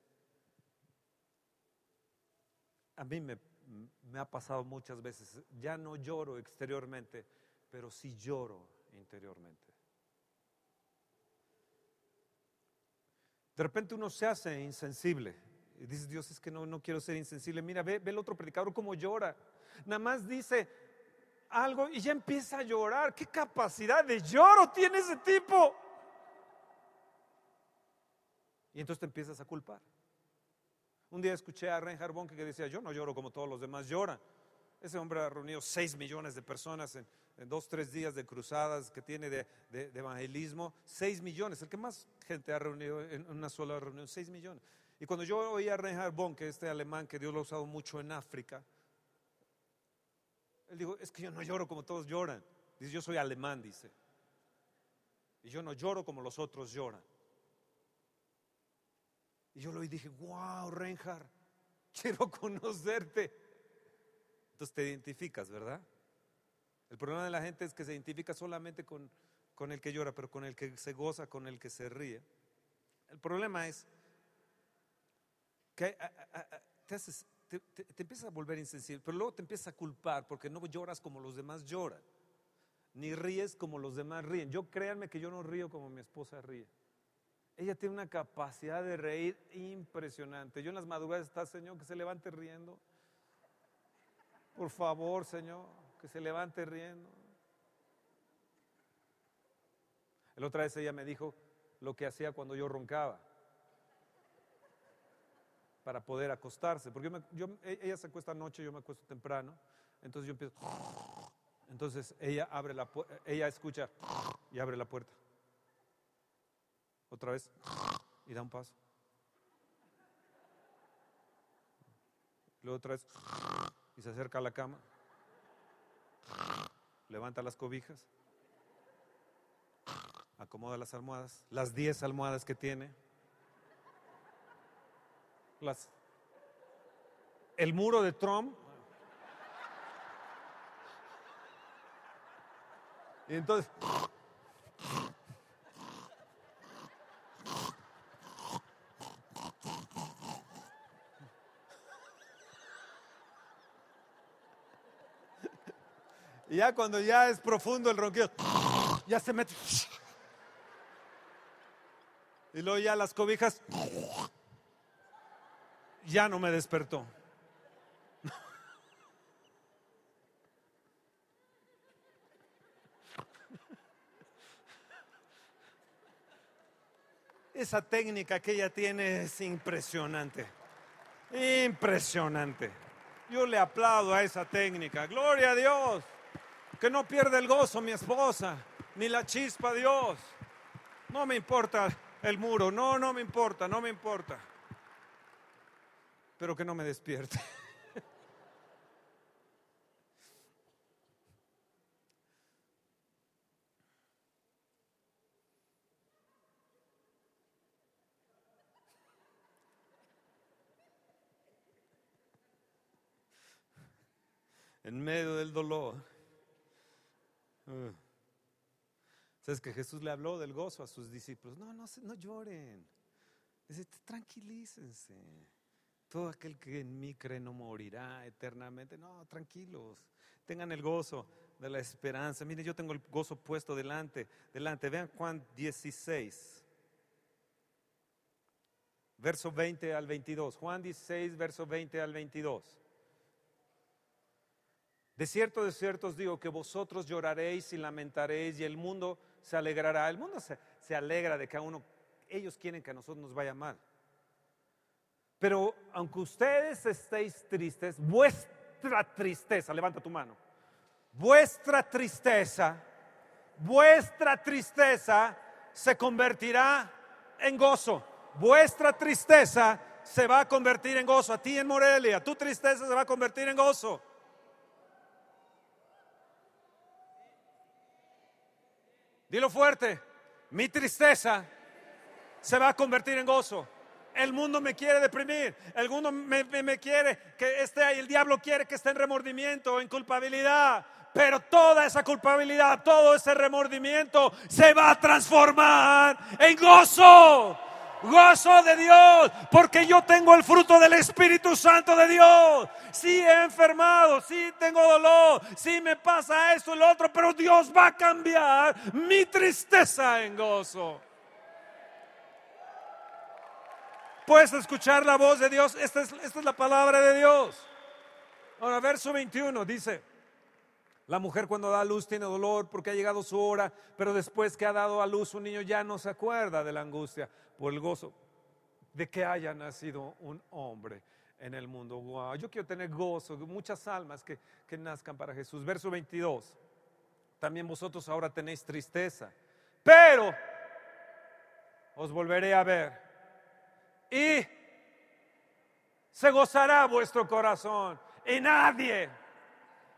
A mí me ha pasado muchas veces, ya no lloro exteriormente, pero sí lloro interiormente. De repente uno se hace insensible. Y dice, Dios, es que no, no quiero ser insensible. Mira, ve, ve el otro predicador cómo llora. Nada más dice algo y ya empieza a llorar. ¿Qué capacidad de lloro tiene ese tipo? Y entonces te empiezas a culpar. Un día escuché a Reinhard Bonke que decía, yo no lloro como todos los demás lloran. Ese hombre ha reunido 6 millones de personas en, dos, tres días de cruzadas que tiene de, evangelismo. 6 millones, el que más gente ha reunido en una sola reunión, 6 millones. Y cuando yo oí a Reinhard Bonke, este alemán que Dios lo ha usado mucho en África, él dijo, es que yo no lloro como todos lloran. Dice, yo soy alemán, dice. Y yo no lloro como los otros lloran. Y yo lo oí y dije, wow, Reinhard, quiero conocerte. Entonces te identificas, ¿verdad? El problema de la gente es que se identifica solamente con, con el que llora, pero con el que se goza, con el que se ríe. El problema es que te, te, empiezas a volver insensible, pero luego te empiezas a culpar porque no lloras como los demás lloran, ni ríes como los demás ríen. Yo créanme que yo no río como mi esposa ríe. Ella tiene una capacidad de reír impresionante. Yo en las madrugadas está, Señor, que se levante riendo. Por favor, Señor, que se levante riendo. La otra vez ella me dijo lo que hacía cuando yo roncaba para poder acostarse, porque e, ella se acuesta anoche, yo me acuesto temprano, entonces yo empiezo, entonces ella abre la ella escucha y abre la puerta. Otra vez y da un paso. Luego otra vez y se acerca a la cama, levanta las cobijas, acomoda las almohadas, las 10 almohadas que tiene, las, el muro de Trump. Y entonces Y ya cuando ya es profundo el ronquido, ya se mete. Y luego ya las cobijas, ya no me despertó. esa técnica que ella tiene es impresionante. Impresionante. Yo le aplaudo a esa técnica. Gloria a Dios. Que no pierde el gozo mi esposa, ni la chispa Dios. No me importa el muro, no, no me importa, no me importa. Pero que no me despierte. en medio del dolor. Uh. ¿Sabes que Jesús le habló del gozo a sus discípulos? No, no, no lloren. Dice, tranquilícense. Todo aquel que en mí cree no morirá eternamente. No, tranquilos. Tengan el gozo de la esperanza. Mire, yo tengo el gozo puesto delante, delante. Vean Juan 16. Verso 20 al 22. Juan 16, verso 20 al 22. De cierto, de cierto os digo que vosotros lloraréis y lamentaréis y el mundo se alegrará. El mundo se, alegra de que a uno, ellos quieren que a nosotros nos vaya mal. Pero aunque ustedes estéis tristes, vuestra tristeza, levanta tu mano, vuestra tristeza, vuestra tristeza se convertirá en gozo. Vuestra tristeza se va a convertir en gozo. A ti en Morelia, tu tristeza se va a convertir en gozo. Dilo fuerte, mi tristeza se va a convertir en gozo. El mundo me quiere deprimir, el mundo me, quiere que esté ahí, el diablo quiere que esté en remordimiento, en culpabilidad. Pero toda esa culpabilidad, todo ese remordimiento se va a transformar en gozo gozo de Dios, porque yo tengo el fruto del Espíritu Santo de Dios. Sí he enfermado, sí tengo dolor, sí me pasa esto y lo otro, pero Dios va a cambiar mi tristeza en gozo. Puedes escuchar la voz de Dios, esta es, esta es la palabra de Dios. Ahora, verso 21 dice, la mujer cuando da luz tiene dolor porque ha llegado su hora, pero después que ha dado a luz un niño ya no se acuerda de la angustia por el gozo de que haya nacido un hombre en el mundo. Wow, yo quiero tener gozo, muchas almas que, que nazcan para Jesús. Verso 22. También vosotros ahora tenéis tristeza, pero os volveré a ver y se gozará vuestro corazón y nadie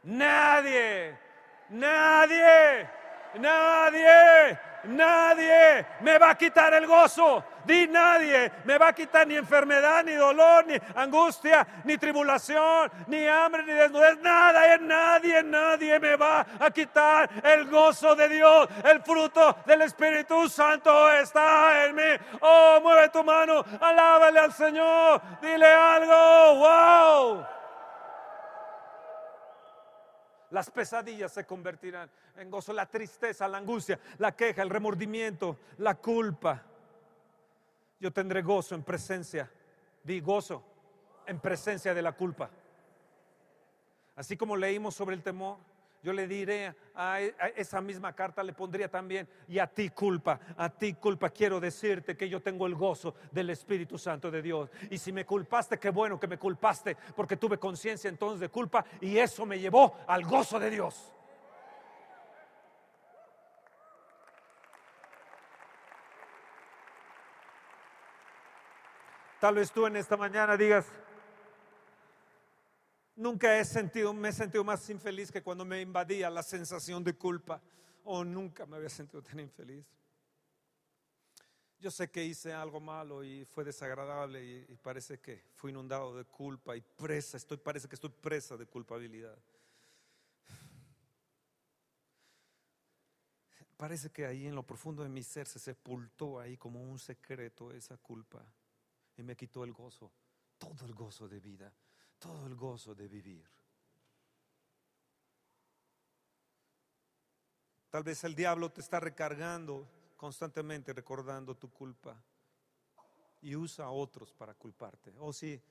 Nadie, nadie, nadie, nadie me va a quitar el gozo. Di nadie me va a quitar ni enfermedad, ni dolor, ni angustia, ni tribulación, ni hambre, ni desnudez. Nada, nadie, nadie me va a quitar el gozo de Dios. El fruto del Espíritu Santo está en mí. Oh, mueve tu mano, alábale al Señor, dile algo. Wow. Las pesadillas se convertirán en gozo, la tristeza, la angustia, la queja, el remordimiento, la culpa. Yo tendré gozo en presencia, di gozo en presencia de la culpa. Así como leímos sobre el temor, yo le diré a, esa misma carta, le pondría también, y a ti culpa, a ti culpa, quiero decirte que yo tengo el gozo del Espíritu Santo de Dios. Y si me culpaste, qué bueno que me culpaste, porque tuve conciencia entonces de culpa y eso me llevó al gozo de Dios. Tal vez tú en esta mañana digas, Nunca he sentido, me he sentido más infeliz que cuando me invadía la sensación de culpa. O nunca me había sentido tan infeliz. Yo sé que hice algo malo y fue desagradable y, parece que fui inundado de culpa y presa, estoy, parece que estoy presa de culpabilidad. Parece que ahí en lo profundo de mi ser se sepultó ahí como un secreto esa culpa y me quitó el gozo, todo el gozo de vida todo el gozo de vivir. Tal vez el diablo te está recargando constantemente, recordando tu culpa y usa a otros para culparte. O si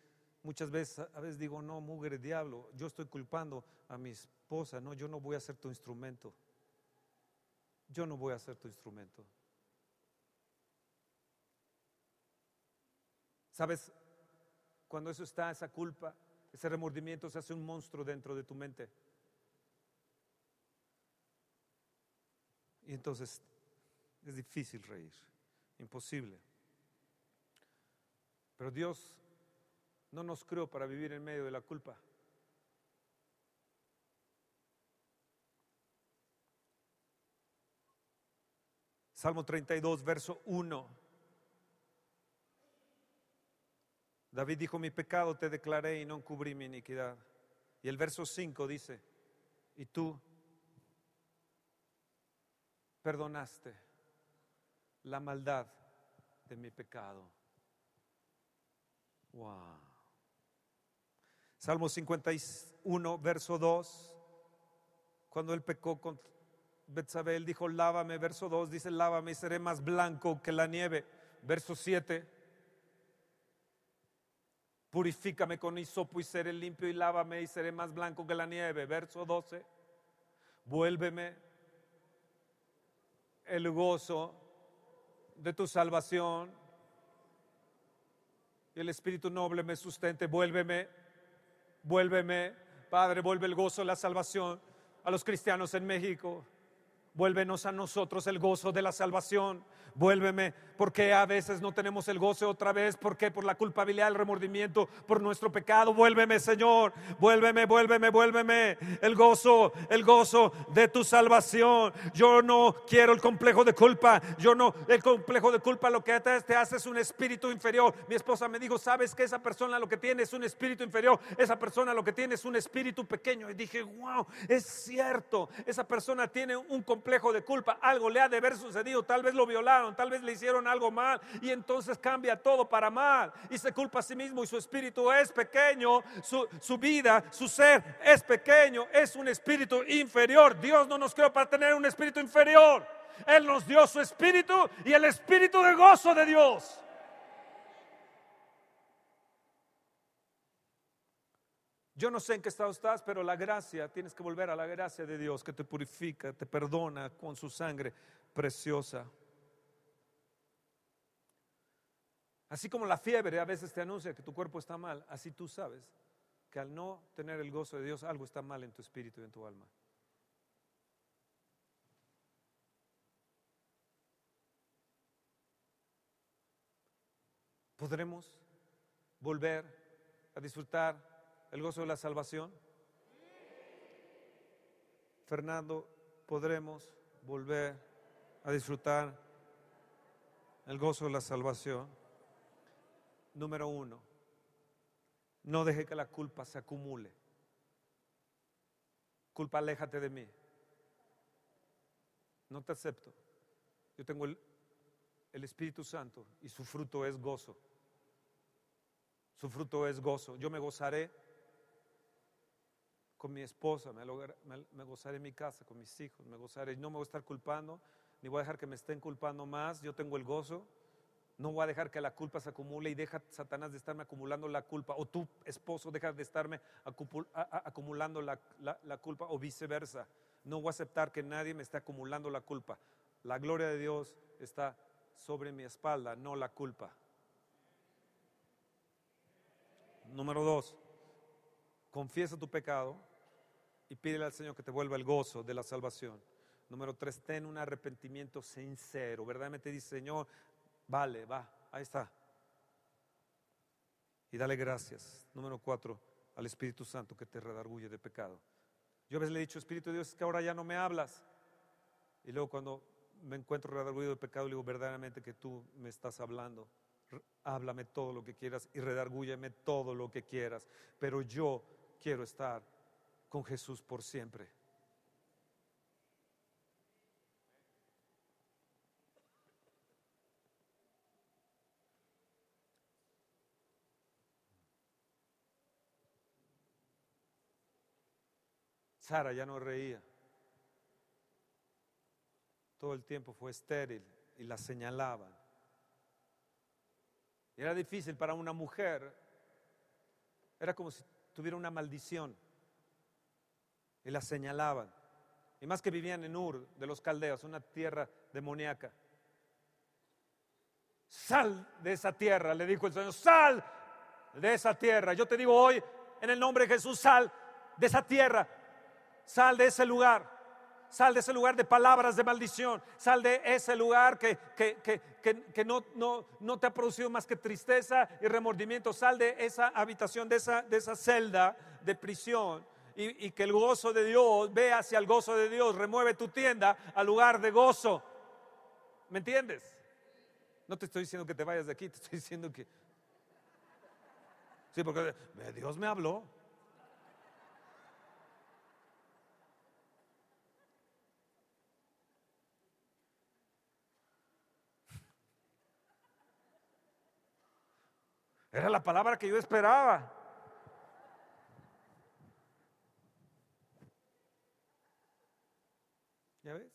muchas veces, a veces digo, no, mugre diablo, yo estoy culpando a mi esposa, no, yo no voy a ser tu instrumento. Yo no voy a ser tu instrumento. ¿Sabes? Cuando eso está, esa culpa, ese remordimiento se hace un monstruo dentro de tu mente. Y entonces es difícil reír, imposible. Pero Dios no nos creó para vivir en medio de la culpa. Salmo 32, verso 1. David dijo, mi pecado te declaré y no cubrí mi iniquidad. Y el verso 5 dice, y tú perdonaste la maldad de mi pecado. Wow. Salmo 51, verso 2. Cuando él pecó con Betsabé, dijo, lávame. Verso 2 dice, lávame y seré más blanco que la nieve. Verso 7. Purifícame con hisopo y seré limpio y lávame y seré más blanco que la nieve. Verso 12. Vuélveme el gozo de tu salvación. Y el Espíritu Noble me sustente. Vuélveme, vuélveme, Padre, vuelve el gozo de la salvación a los cristianos en México. Vuélvenos a nosotros el gozo de la salvación. Vuélveme, porque a veces no tenemos el goce otra vez? ¿Por qué? Por la culpabilidad, el remordimiento, por nuestro pecado. Vuélveme, Señor. Vuélveme, vuélveme, vuélveme. El gozo, el gozo de tu salvación. Yo no quiero el complejo de culpa. Yo no, el complejo de culpa lo que te hace es un espíritu inferior. Mi esposa me dijo, ¿sabes que esa persona lo que tiene es un espíritu inferior? Esa persona lo que tiene es un espíritu pequeño. Y dije, wow, es cierto. Esa persona tiene un de culpa. Algo le ha de haber sucedido. Tal vez lo violaron tal vez le hicieron algo mal y entonces cambia todo para mal y se culpa a sí mismo y su espíritu es pequeño, su vida, su ser es pequeño, es un espíritu inferior. Dios no nos creó para tener un espíritu inferior. Él nos dio su espíritu y el espíritu de gozo de Dios. Yo no sé en qué estado estás, pero la gracia, tienes que volver a la gracia de Dios que te purifica, te perdona con su sangre preciosa. Así como la fiebre a veces te anuncia que tu cuerpo está mal, así tú sabes que al no tener el gozo de Dios algo está mal en tu espíritu y en tu alma. ¿Podremos volver a disfrutar el gozo de la salvación? Fernando, ¿podremos volver a disfrutar el gozo de la salvación? Número uno, no deje que la culpa se acumule. Culpa, aléjate de mí. No te acepto. Yo tengo el, el Espíritu Santo y su fruto es gozo. Su fruto es gozo. Yo me gozaré con mi esposa, me, me, gozaré en mi casa, con mis hijos, me gozaré. No me voy a estar culpando, ni voy a dejar que me estén culpando más. Yo tengo el gozo no voy a dejar que la culpa se acumule y deja Satanás de estarme acumulando la culpa. O tu esposo deja de estarme acumulando la, la, culpa o viceversa. No voy a aceptar que nadie me esté acumulando la culpa. La gloria de Dios está sobre mi espalda, no la culpa. Número dos, confiesa tu pecado y pídele al Señor que te vuelva el gozo de la salvación. Número tres, ten un arrepentimiento sincero. Verdaderamente dice, Señor, Vale, va, ahí está. Y dale gracias. Número cuatro, al Espíritu Santo que te redarguye de pecado. Yo a veces le he dicho, Espíritu de Dios, es que ahora ya no me hablas. Y luego cuando me encuentro redarguido de pecado, le digo verdaderamente que tú me estás hablando. Háblame todo lo que quieras y redargúyeme todo lo que quieras. Pero yo quiero estar con Jesús por siempre. Sara ya no reía. Todo el tiempo fue estéril y la señalaban. Era difícil para una mujer. Era como si tuviera una maldición. Y la señalaban. Y más que vivían en Ur de los caldeos, una tierra demoníaca. Sal de esa tierra, le dijo el Señor, sal de esa tierra. Yo te digo hoy, en el nombre de Jesús, sal de esa tierra, sal de ese lugar. Sal de ese lugar de palabras de maldición. Sal de ese lugar que, que, no, no, no, te ha producido más que tristeza y remordimiento. Sal de esa habitación, de esa, de esa celda de prisión. Y, y, que el gozo de Dios, ve hacia el gozo de Dios, remueve tu tienda al lugar de gozo. ¿Me entiendes? No te estoy diciendo que te vayas de aquí, te estoy diciendo que... Sí, porque Dios me habló. Era la palabra que yo esperaba. ¿Ya ves?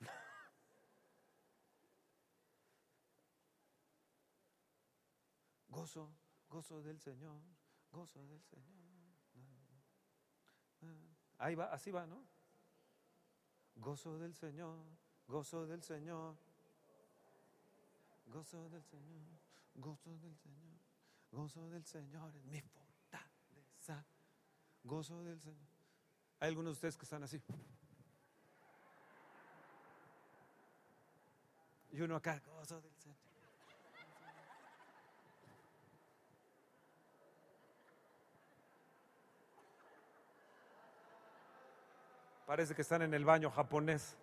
Gozo, gozo del Señor, gozo del Señor. Ahí va, así va, ¿no? Gozo del Señor, gozo del Señor, gozo del Señor. Gozo del Señor, gozo del Señor es mi fortaleza. Gozo del Señor. Hay algunos de ustedes que están así. Y uno acá, gozo del Señor. Parece que están en el baño japonés.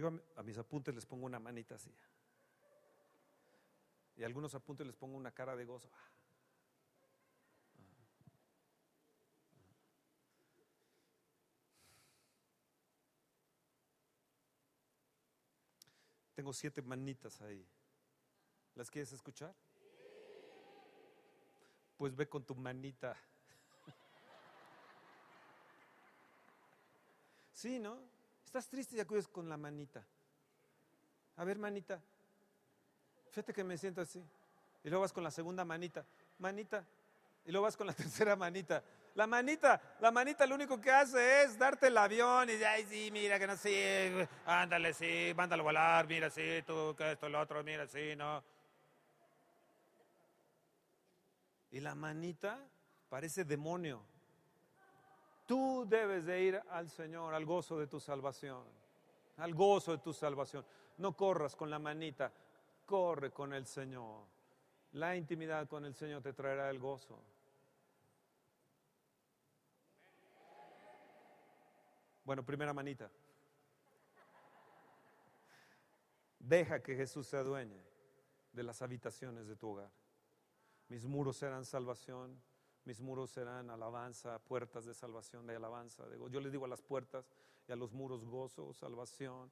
Yo a, mis apuntes les pongo una manita así. Y a algunos apuntes les pongo una cara de gozo. Tengo siete manitas ahí. ¿Las quieres escuchar? Pues ve con tu manita. Sí, ¿no? Estás triste y acudes con la manita. A ver, manita. Fíjate que me siento así. Y luego vas con la segunda manita. Manita. Y luego vas con la tercera manita. La manita, la manita lo único que hace es darte el avión y ay, sí, mira que no sé, ándale, sí, mándalo volar, mira, sí, tú, que esto, lo otro, mira, sí, no. Y la manita parece demonio. Tú debes de ir al Señor, al gozo de tu salvación, al gozo de tu salvación. No corras con la manita, corre con el Señor. La intimidad con el Señor te traerá el gozo. Bueno, primera manita. Deja que Jesús se adueñe de las habitaciones de tu hogar. Mis muros serán salvación, mis muros serán alabanza, puertas de salvación, de alabanza. Yo les digo a las puertas y a los muros gozo, salvación,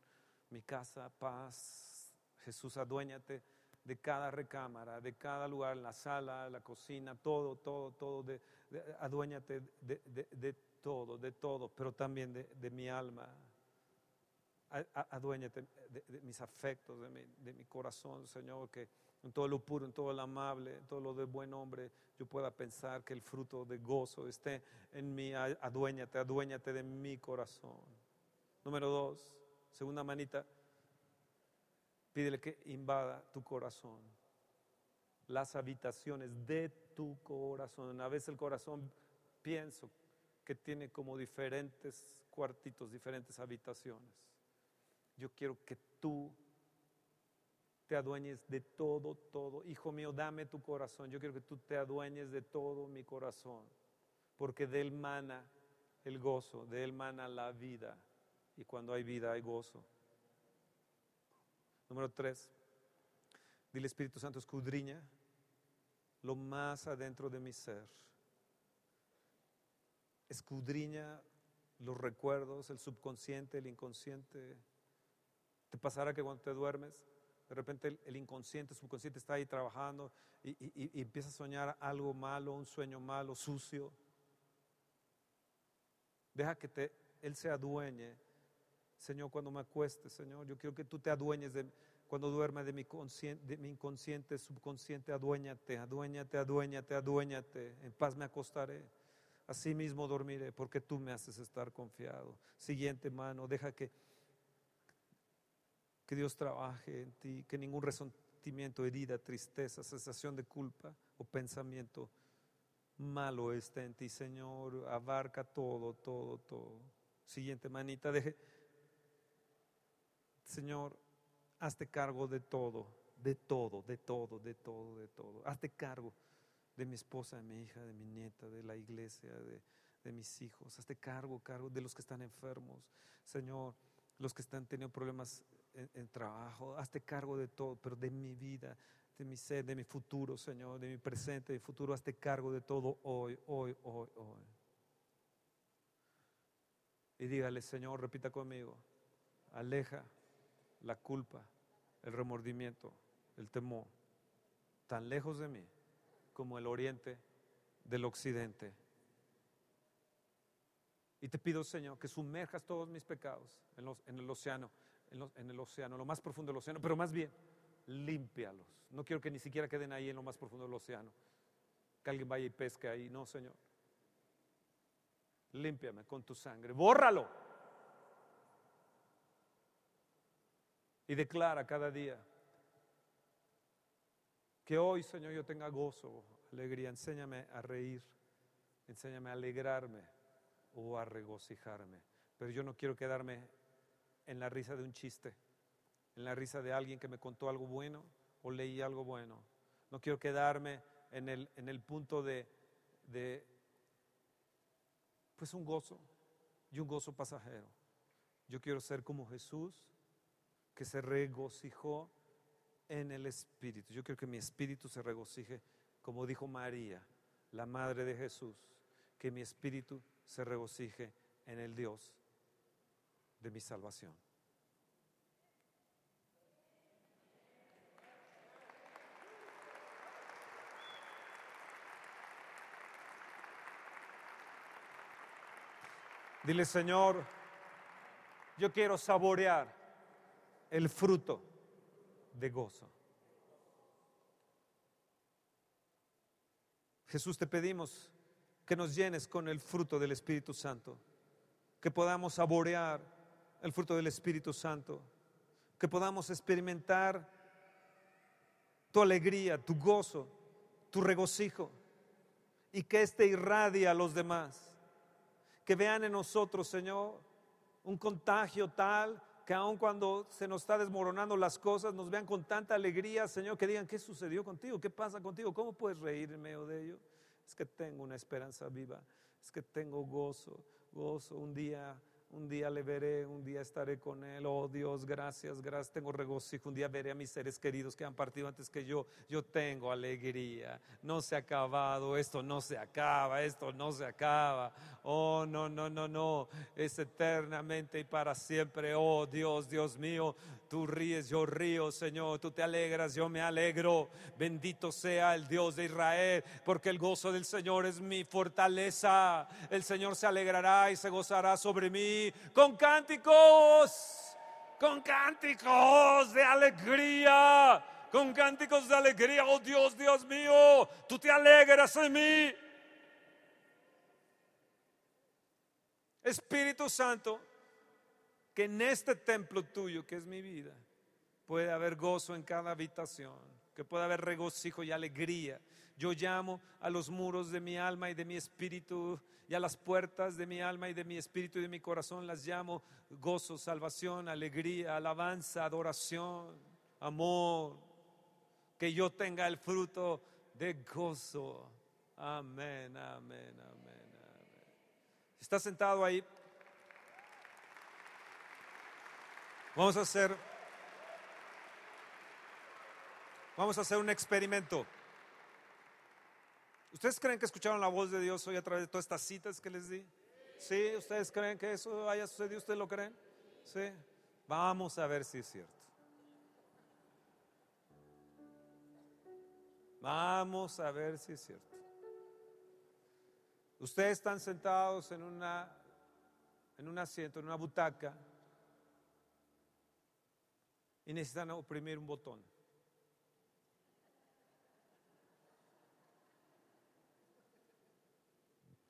mi casa, paz. Jesús, aduéñate de cada recámara, de cada lugar, la sala, la cocina, todo, todo, todo. De, aduéñate de, todo, de todo, pero también de, mi alma. Aduéñate de, mis afectos, de mi, de mi corazón, Señor, que en todo lo puro, en todo lo amable, en todo lo de buen hombre, yo pueda pensar que el fruto de gozo esté en mí. Aduéñate, aduéñate de mi corazón. Número dos, segunda manita, pídele que invada tu corazón. Las habitaciones de tu corazón. A veces el corazón pienso que tiene como diferentes cuartitos, diferentes habitaciones. Yo quiero que tú te adueñes de todo, todo. Hijo mío, dame tu corazón. Yo quiero que tú te adueñes de todo mi corazón, porque de él mana el gozo, de él mana la vida. Y cuando hay vida hay gozo. Número tres, dile Espíritu Santo, escudriña lo más adentro de mi ser. Escudriña los recuerdos, el subconsciente, el inconsciente. ¿Te pasará que cuando te duermes, de repente el, inconsciente, el subconsciente está ahí trabajando y, empieza a soñar algo malo, un sueño malo, sucio? Deja que te, Él se adueñe. Señor, cuando me acueste, Señor, yo quiero que tú te adueñes de, cuando duerme de mi, de inconsciente, subconsciente, aduéñate, aduéñate, aduéñate, aduéñate. En paz me acostaré. Así mismo dormiré, porque tú me haces estar confiado. Siguiente mano, deja que, que Dios trabaje en ti, que ningún resentimiento, herida, tristeza, sensación de culpa o pensamiento malo esté en ti, Señor. Abarca todo, todo, todo. Siguiente manita, deje. Señor, hazte cargo de todo, de todo, de todo, de todo, de todo. Hazte cargo de mi esposa, de mi hija, de mi nieta, de la iglesia, de, mis hijos. Hazte cargo, cargo de los que están enfermos. Señor, los que están teniendo problemas en, trabajo. Hazte cargo de todo, pero de mi vida, de mi ser, de mi futuro, Señor, de mi presente, de mi futuro. Hazte cargo de todo hoy, hoy, hoy, hoy. Y dígale, Señor, repita conmigo, aleja la culpa, el remordimiento, el temor, tan lejos de mí como el oriente del occidente. Y te pido, Señor, que sumerjas todos mis pecados en, el océano, en, el océano, lo más profundo del océano, pero más bien, límpialos. No quiero que ni siquiera queden ahí en lo más profundo del océano. Que alguien vaya y pesque ahí. No, Señor. Límpiame con tu sangre. Bórralo. Y declara cada día que hoy, Señor, yo tenga gozo, alegría. Enséñame a reír, enséñame a alegrarme o a regocijarme. Pero yo no quiero quedarme en la risa de un chiste, en la risa de alguien que me contó algo bueno o leí algo bueno. No quiero quedarme en el, en el punto de, de, pues un gozo y un gozo pasajero. Yo quiero ser como Jesús, que se regocijó en el Espíritu. Yo quiero que mi espíritu se regocije, como dijo María, la Madre de Jesús, que mi espíritu se regocije en el Dios de mi salvación. Dile, Señor, yo quiero saborear el fruto de gozo. Jesús te pedimos que nos llenes con el fruto del Espíritu Santo, que podamos saborear el fruto del Espíritu Santo, que podamos experimentar tu alegría, tu gozo, tu regocijo, y que éste irradie a los demás, que vean en nosotros, Señor, un contagio tal que aun cuando se nos está desmoronando las cosas, nos vean con tanta alegría, Señor, que digan, ¿qué sucedió contigo? ¿Qué pasa contigo? ¿Cómo puedes reír en medio de ello? Es que tengo una esperanza viva, es que tengo gozo, gozo. Un día un día le veré, un día estaré con Él. Oh Dios, gracias, gracias. Tengo regocijo. Un día veré a mis seres queridos que han partido antes que yo. Yo tengo alegría. No se ha acabado. Esto no se acaba. Esto no se acaba. Oh, no, no, no, no. Es eternamente y para siempre. Oh Dios, Dios mío. Tú ríes, yo río, Señor. Tú te alegras, yo me alegro. Bendito sea el Dios de Israel, porque el gozo del Señor es mi fortaleza. El Señor se alegrará y se gozará sobre mí con cánticos, con cánticos de alegría. Con cánticos de alegría, oh Dios, Dios mío, tú te alegras en mí. Espíritu Santo, que en este templo tuyo, que es mi vida, puede haber gozo en cada habitación, que pueda haber regocijo y alegría. Yo llamo a los muros de mi alma y de mi espíritu y a las puertas de mi alma y de mi espíritu y de mi corazón las llamo gozo, salvación, alegría, alabanza, adoración, amor. Que yo tenga el fruto de gozo. Amén, amén, amén, amén. Está sentado ahí. Vamos a hacer Vamos a hacer un experimento. ¿Ustedes creen que escucharon la voz de Dios hoy a través de todas estas citas que les di? ¿Sí? ¿Ustedes creen que eso haya sucedido? ¿Ustedes lo creen? ¿Sí? Vamos a ver si es cierto. Vamos a ver si es cierto. Ustedes están sentados en una en un asiento, en una butaca y necesitan oprimir un botón.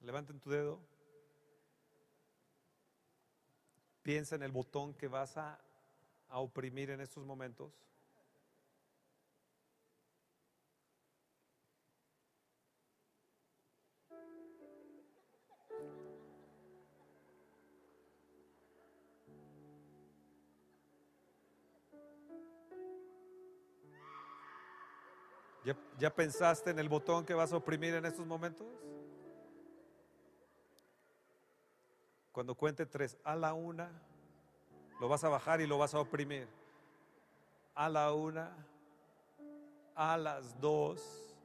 Levanten tu dedo. Piensa en el botón que vas a, a oprimir en estos momentos. ¿Ya, ¿Ya, pensaste en el botón que vas a oprimir en estos momentos? Cuando cuente tres, a la una, lo vas a bajar y lo vas a oprimir. A la una, a las dos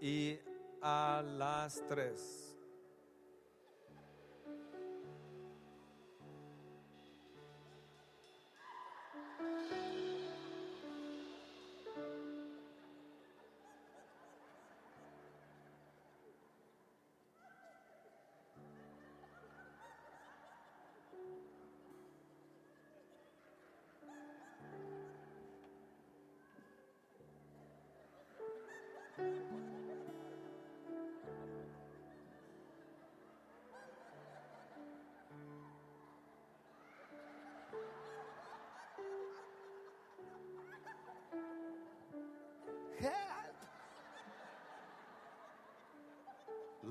y a las tres.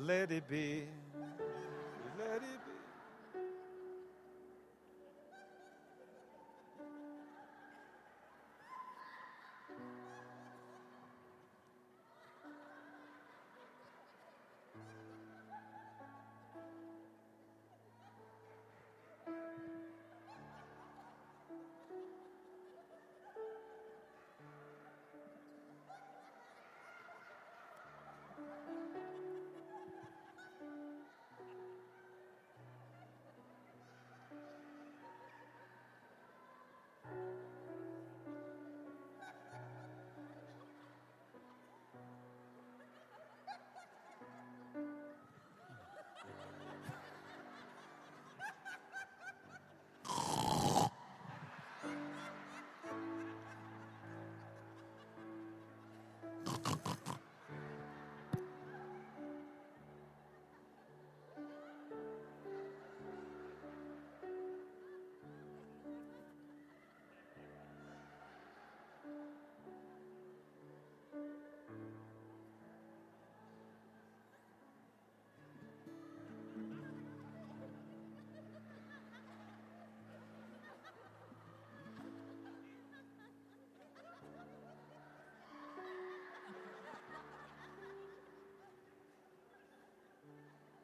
Let it be.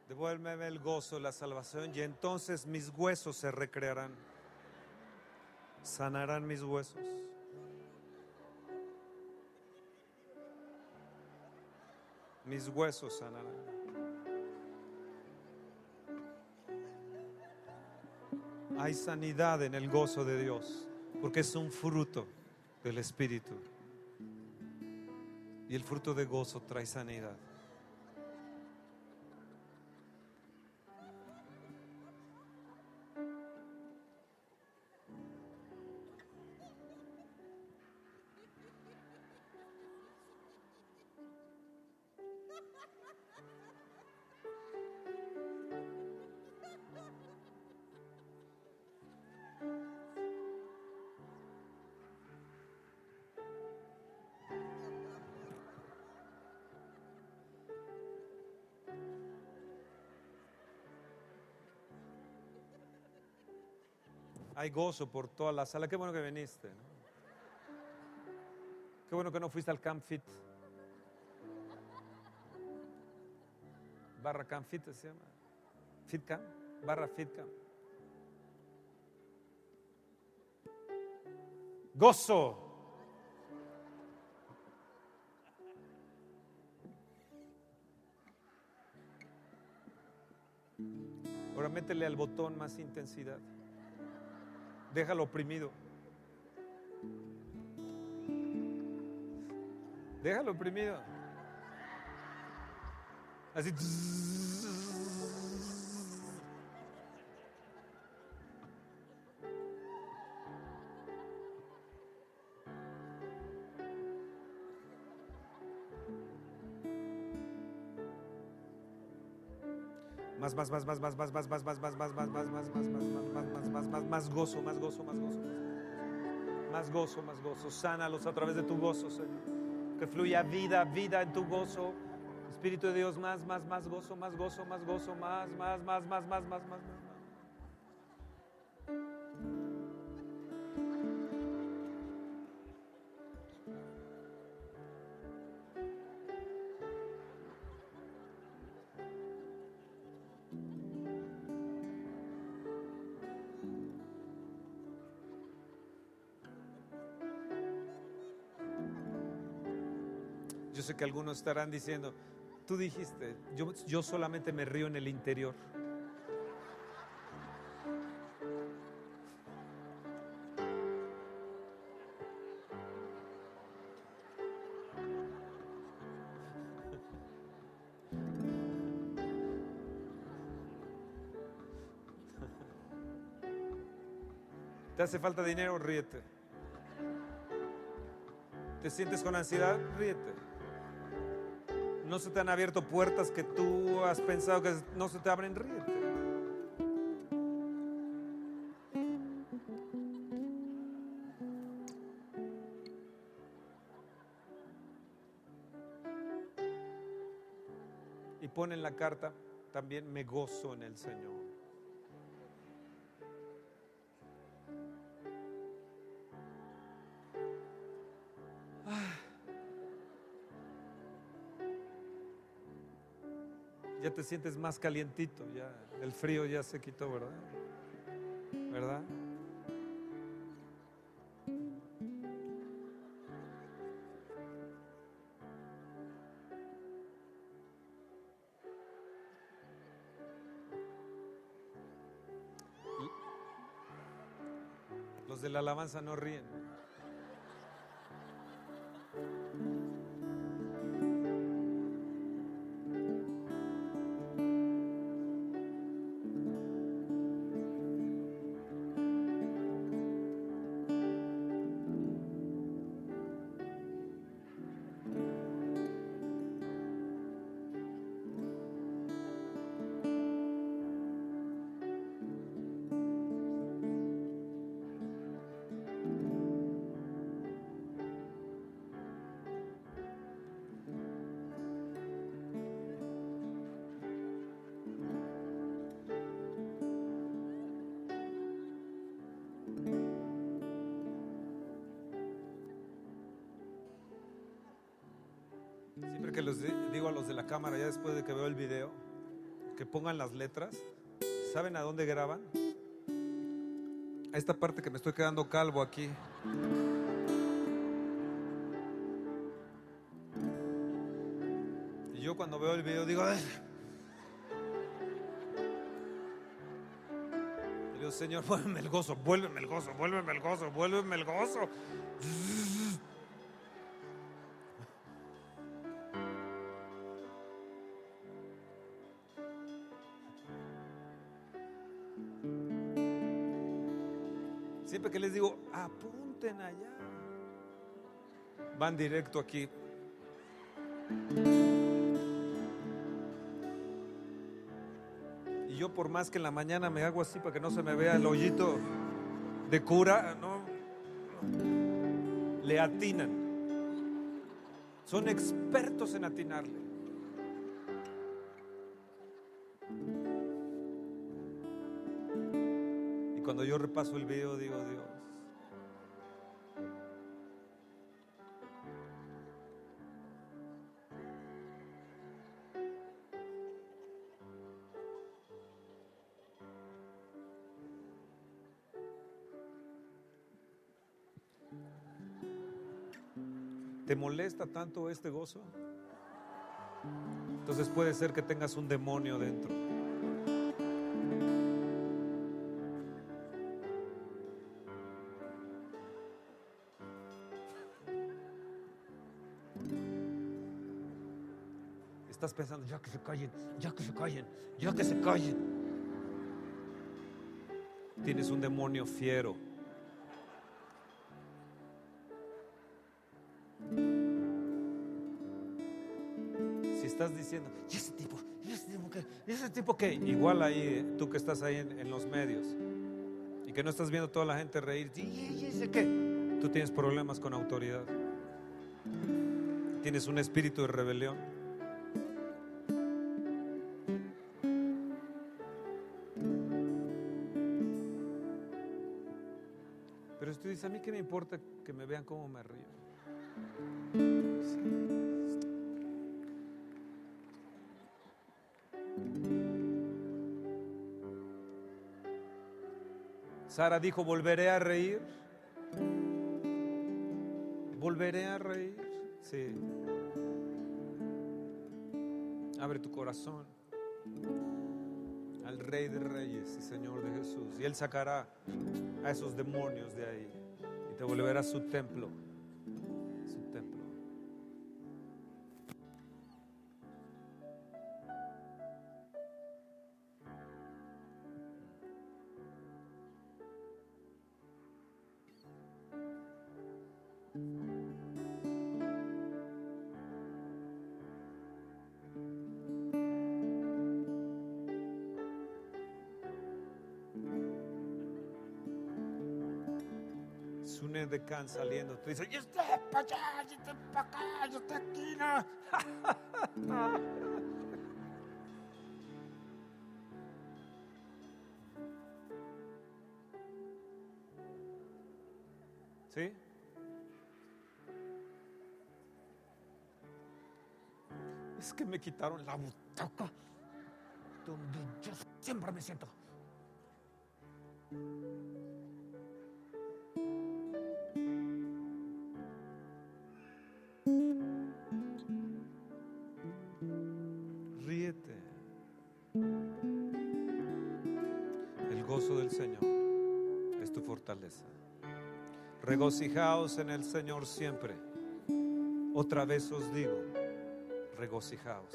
Devuélveme el gozo, la salvación, y entonces mis huesos se recrearán. Sanarán mis huesos. Mis huesos sanarán. Hay sanidad en el gozo de Dios, porque es un fruto del Espíritu. Y el fruto de gozo trae sanidad. Hay gozo por toda la sala. Qué bueno que viniste. Qué bueno que no fuiste al Camp Fit. Barra Camp Fit se llama. Fit Camp. Barra Fit Camp. Gozo. Ahora métele al botón más intensidad. Déjalo oprimido. Déjalo oprimido. Así. Más, más, más, más, más, más, más, más, más, más, más, más, más, más, más, más, más, más, más, gozo, más gozo, más gozo, más gozo, más gozo. Sánalos a través de tu gozo, Señor. Que fluya vida, vida en tu gozo. Espíritu de Dios, más, más, más gozo, más gozo, más gozo, más, más, más, más, más, más, más. Yo sé que algunos estarán diciendo, tú dijiste, yo, solamente me río en el interior. ¿Te hace falta dinero? Ríete. ¿Te sientes con ansiedad? Ríete. No se te han abierto puertas que tú has pensado que no se te abren, ríete. Y pone en la carta también me gozo en el Señor. Te sientes más calientito, ya el frío ya se quitó, ¿verdad? ¿Verdad? Los de la alabanza no ríen. Cámara, ya después de que veo el video, que pongan las letras, ¿saben a dónde graban? A esta parte que me estoy quedando calvo aquí. Y yo cuando veo el video digo, Ay. Digo, Señor, vuélveme el gozo, vuélveme el gozo, vuélveme el gozo, vuélveme el gozo. Allá, van directo aquí. Y yo por más que en la mañana me hago así para que no se me vea el hoyito de cura, no, le atinan. Son expertos en atinarle. Y cuando yo repaso el video digo, Dios, molesta tanto este gozo? Entonces puede ser que tengas un demonio dentro. Estás pensando, ya que se callen, ya que se callen, ya que se callen. Tienes un demonio fiero estás diciendo, ¿y ese tipo? ¿Y ese tipo qué? ¿Y ese tipo qué? Igual ahí, tú que estás ahí en, los medios y que no estás viendo toda la gente reír, ¿y, ese qué? Tú tienes problemas con autoridad. Tienes un espíritu de rebelión. Pero usted dice, a mí qué me importa que me vean cómo me río. Sara dijo, volveré a reír. Volveré a reír. Sí. Abre tu corazón al Rey de Reyes y Señor de Jesús. Y Él sacará a esos demonios de ahí y te volverá a su templo. Can saliendo. Tú dices, yo estoy para allá, yo estoy para acá, yo estoy aquí. ¿no?". ¿Sí? Es que me quitaron la butaca donde yo siempre me siento. Regocijaos en el Señor siempre. Otra vez os digo, regocijaos.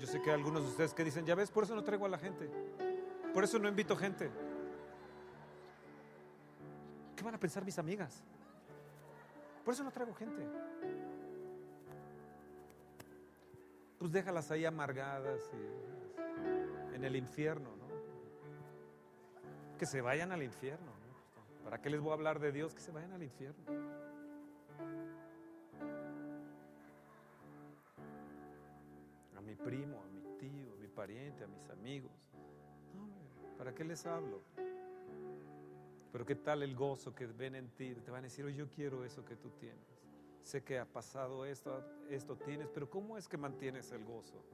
Yo sé que hay algunos de ustedes que dicen, ya ves, por eso no traigo a la gente. Por eso no invito gente. ¿Qué van a pensar mis amigas? Por eso no traigo gente. Pues déjalas ahí amargadas y en el infierno, ¿no? Que se vayan al infierno. ¿no? ¿Para qué les voy a hablar de Dios? Que se vayan al infierno. A mi primo, a mi tío, a mi pariente, a mis amigos. ¿para qué les hablo? Pero qué tal el gozo que ven en ti. Te van a decir, yo quiero eso que tú tienes. Sé que ha pasado esto, esto tienes, pero ¿cómo es que mantienes el gozo?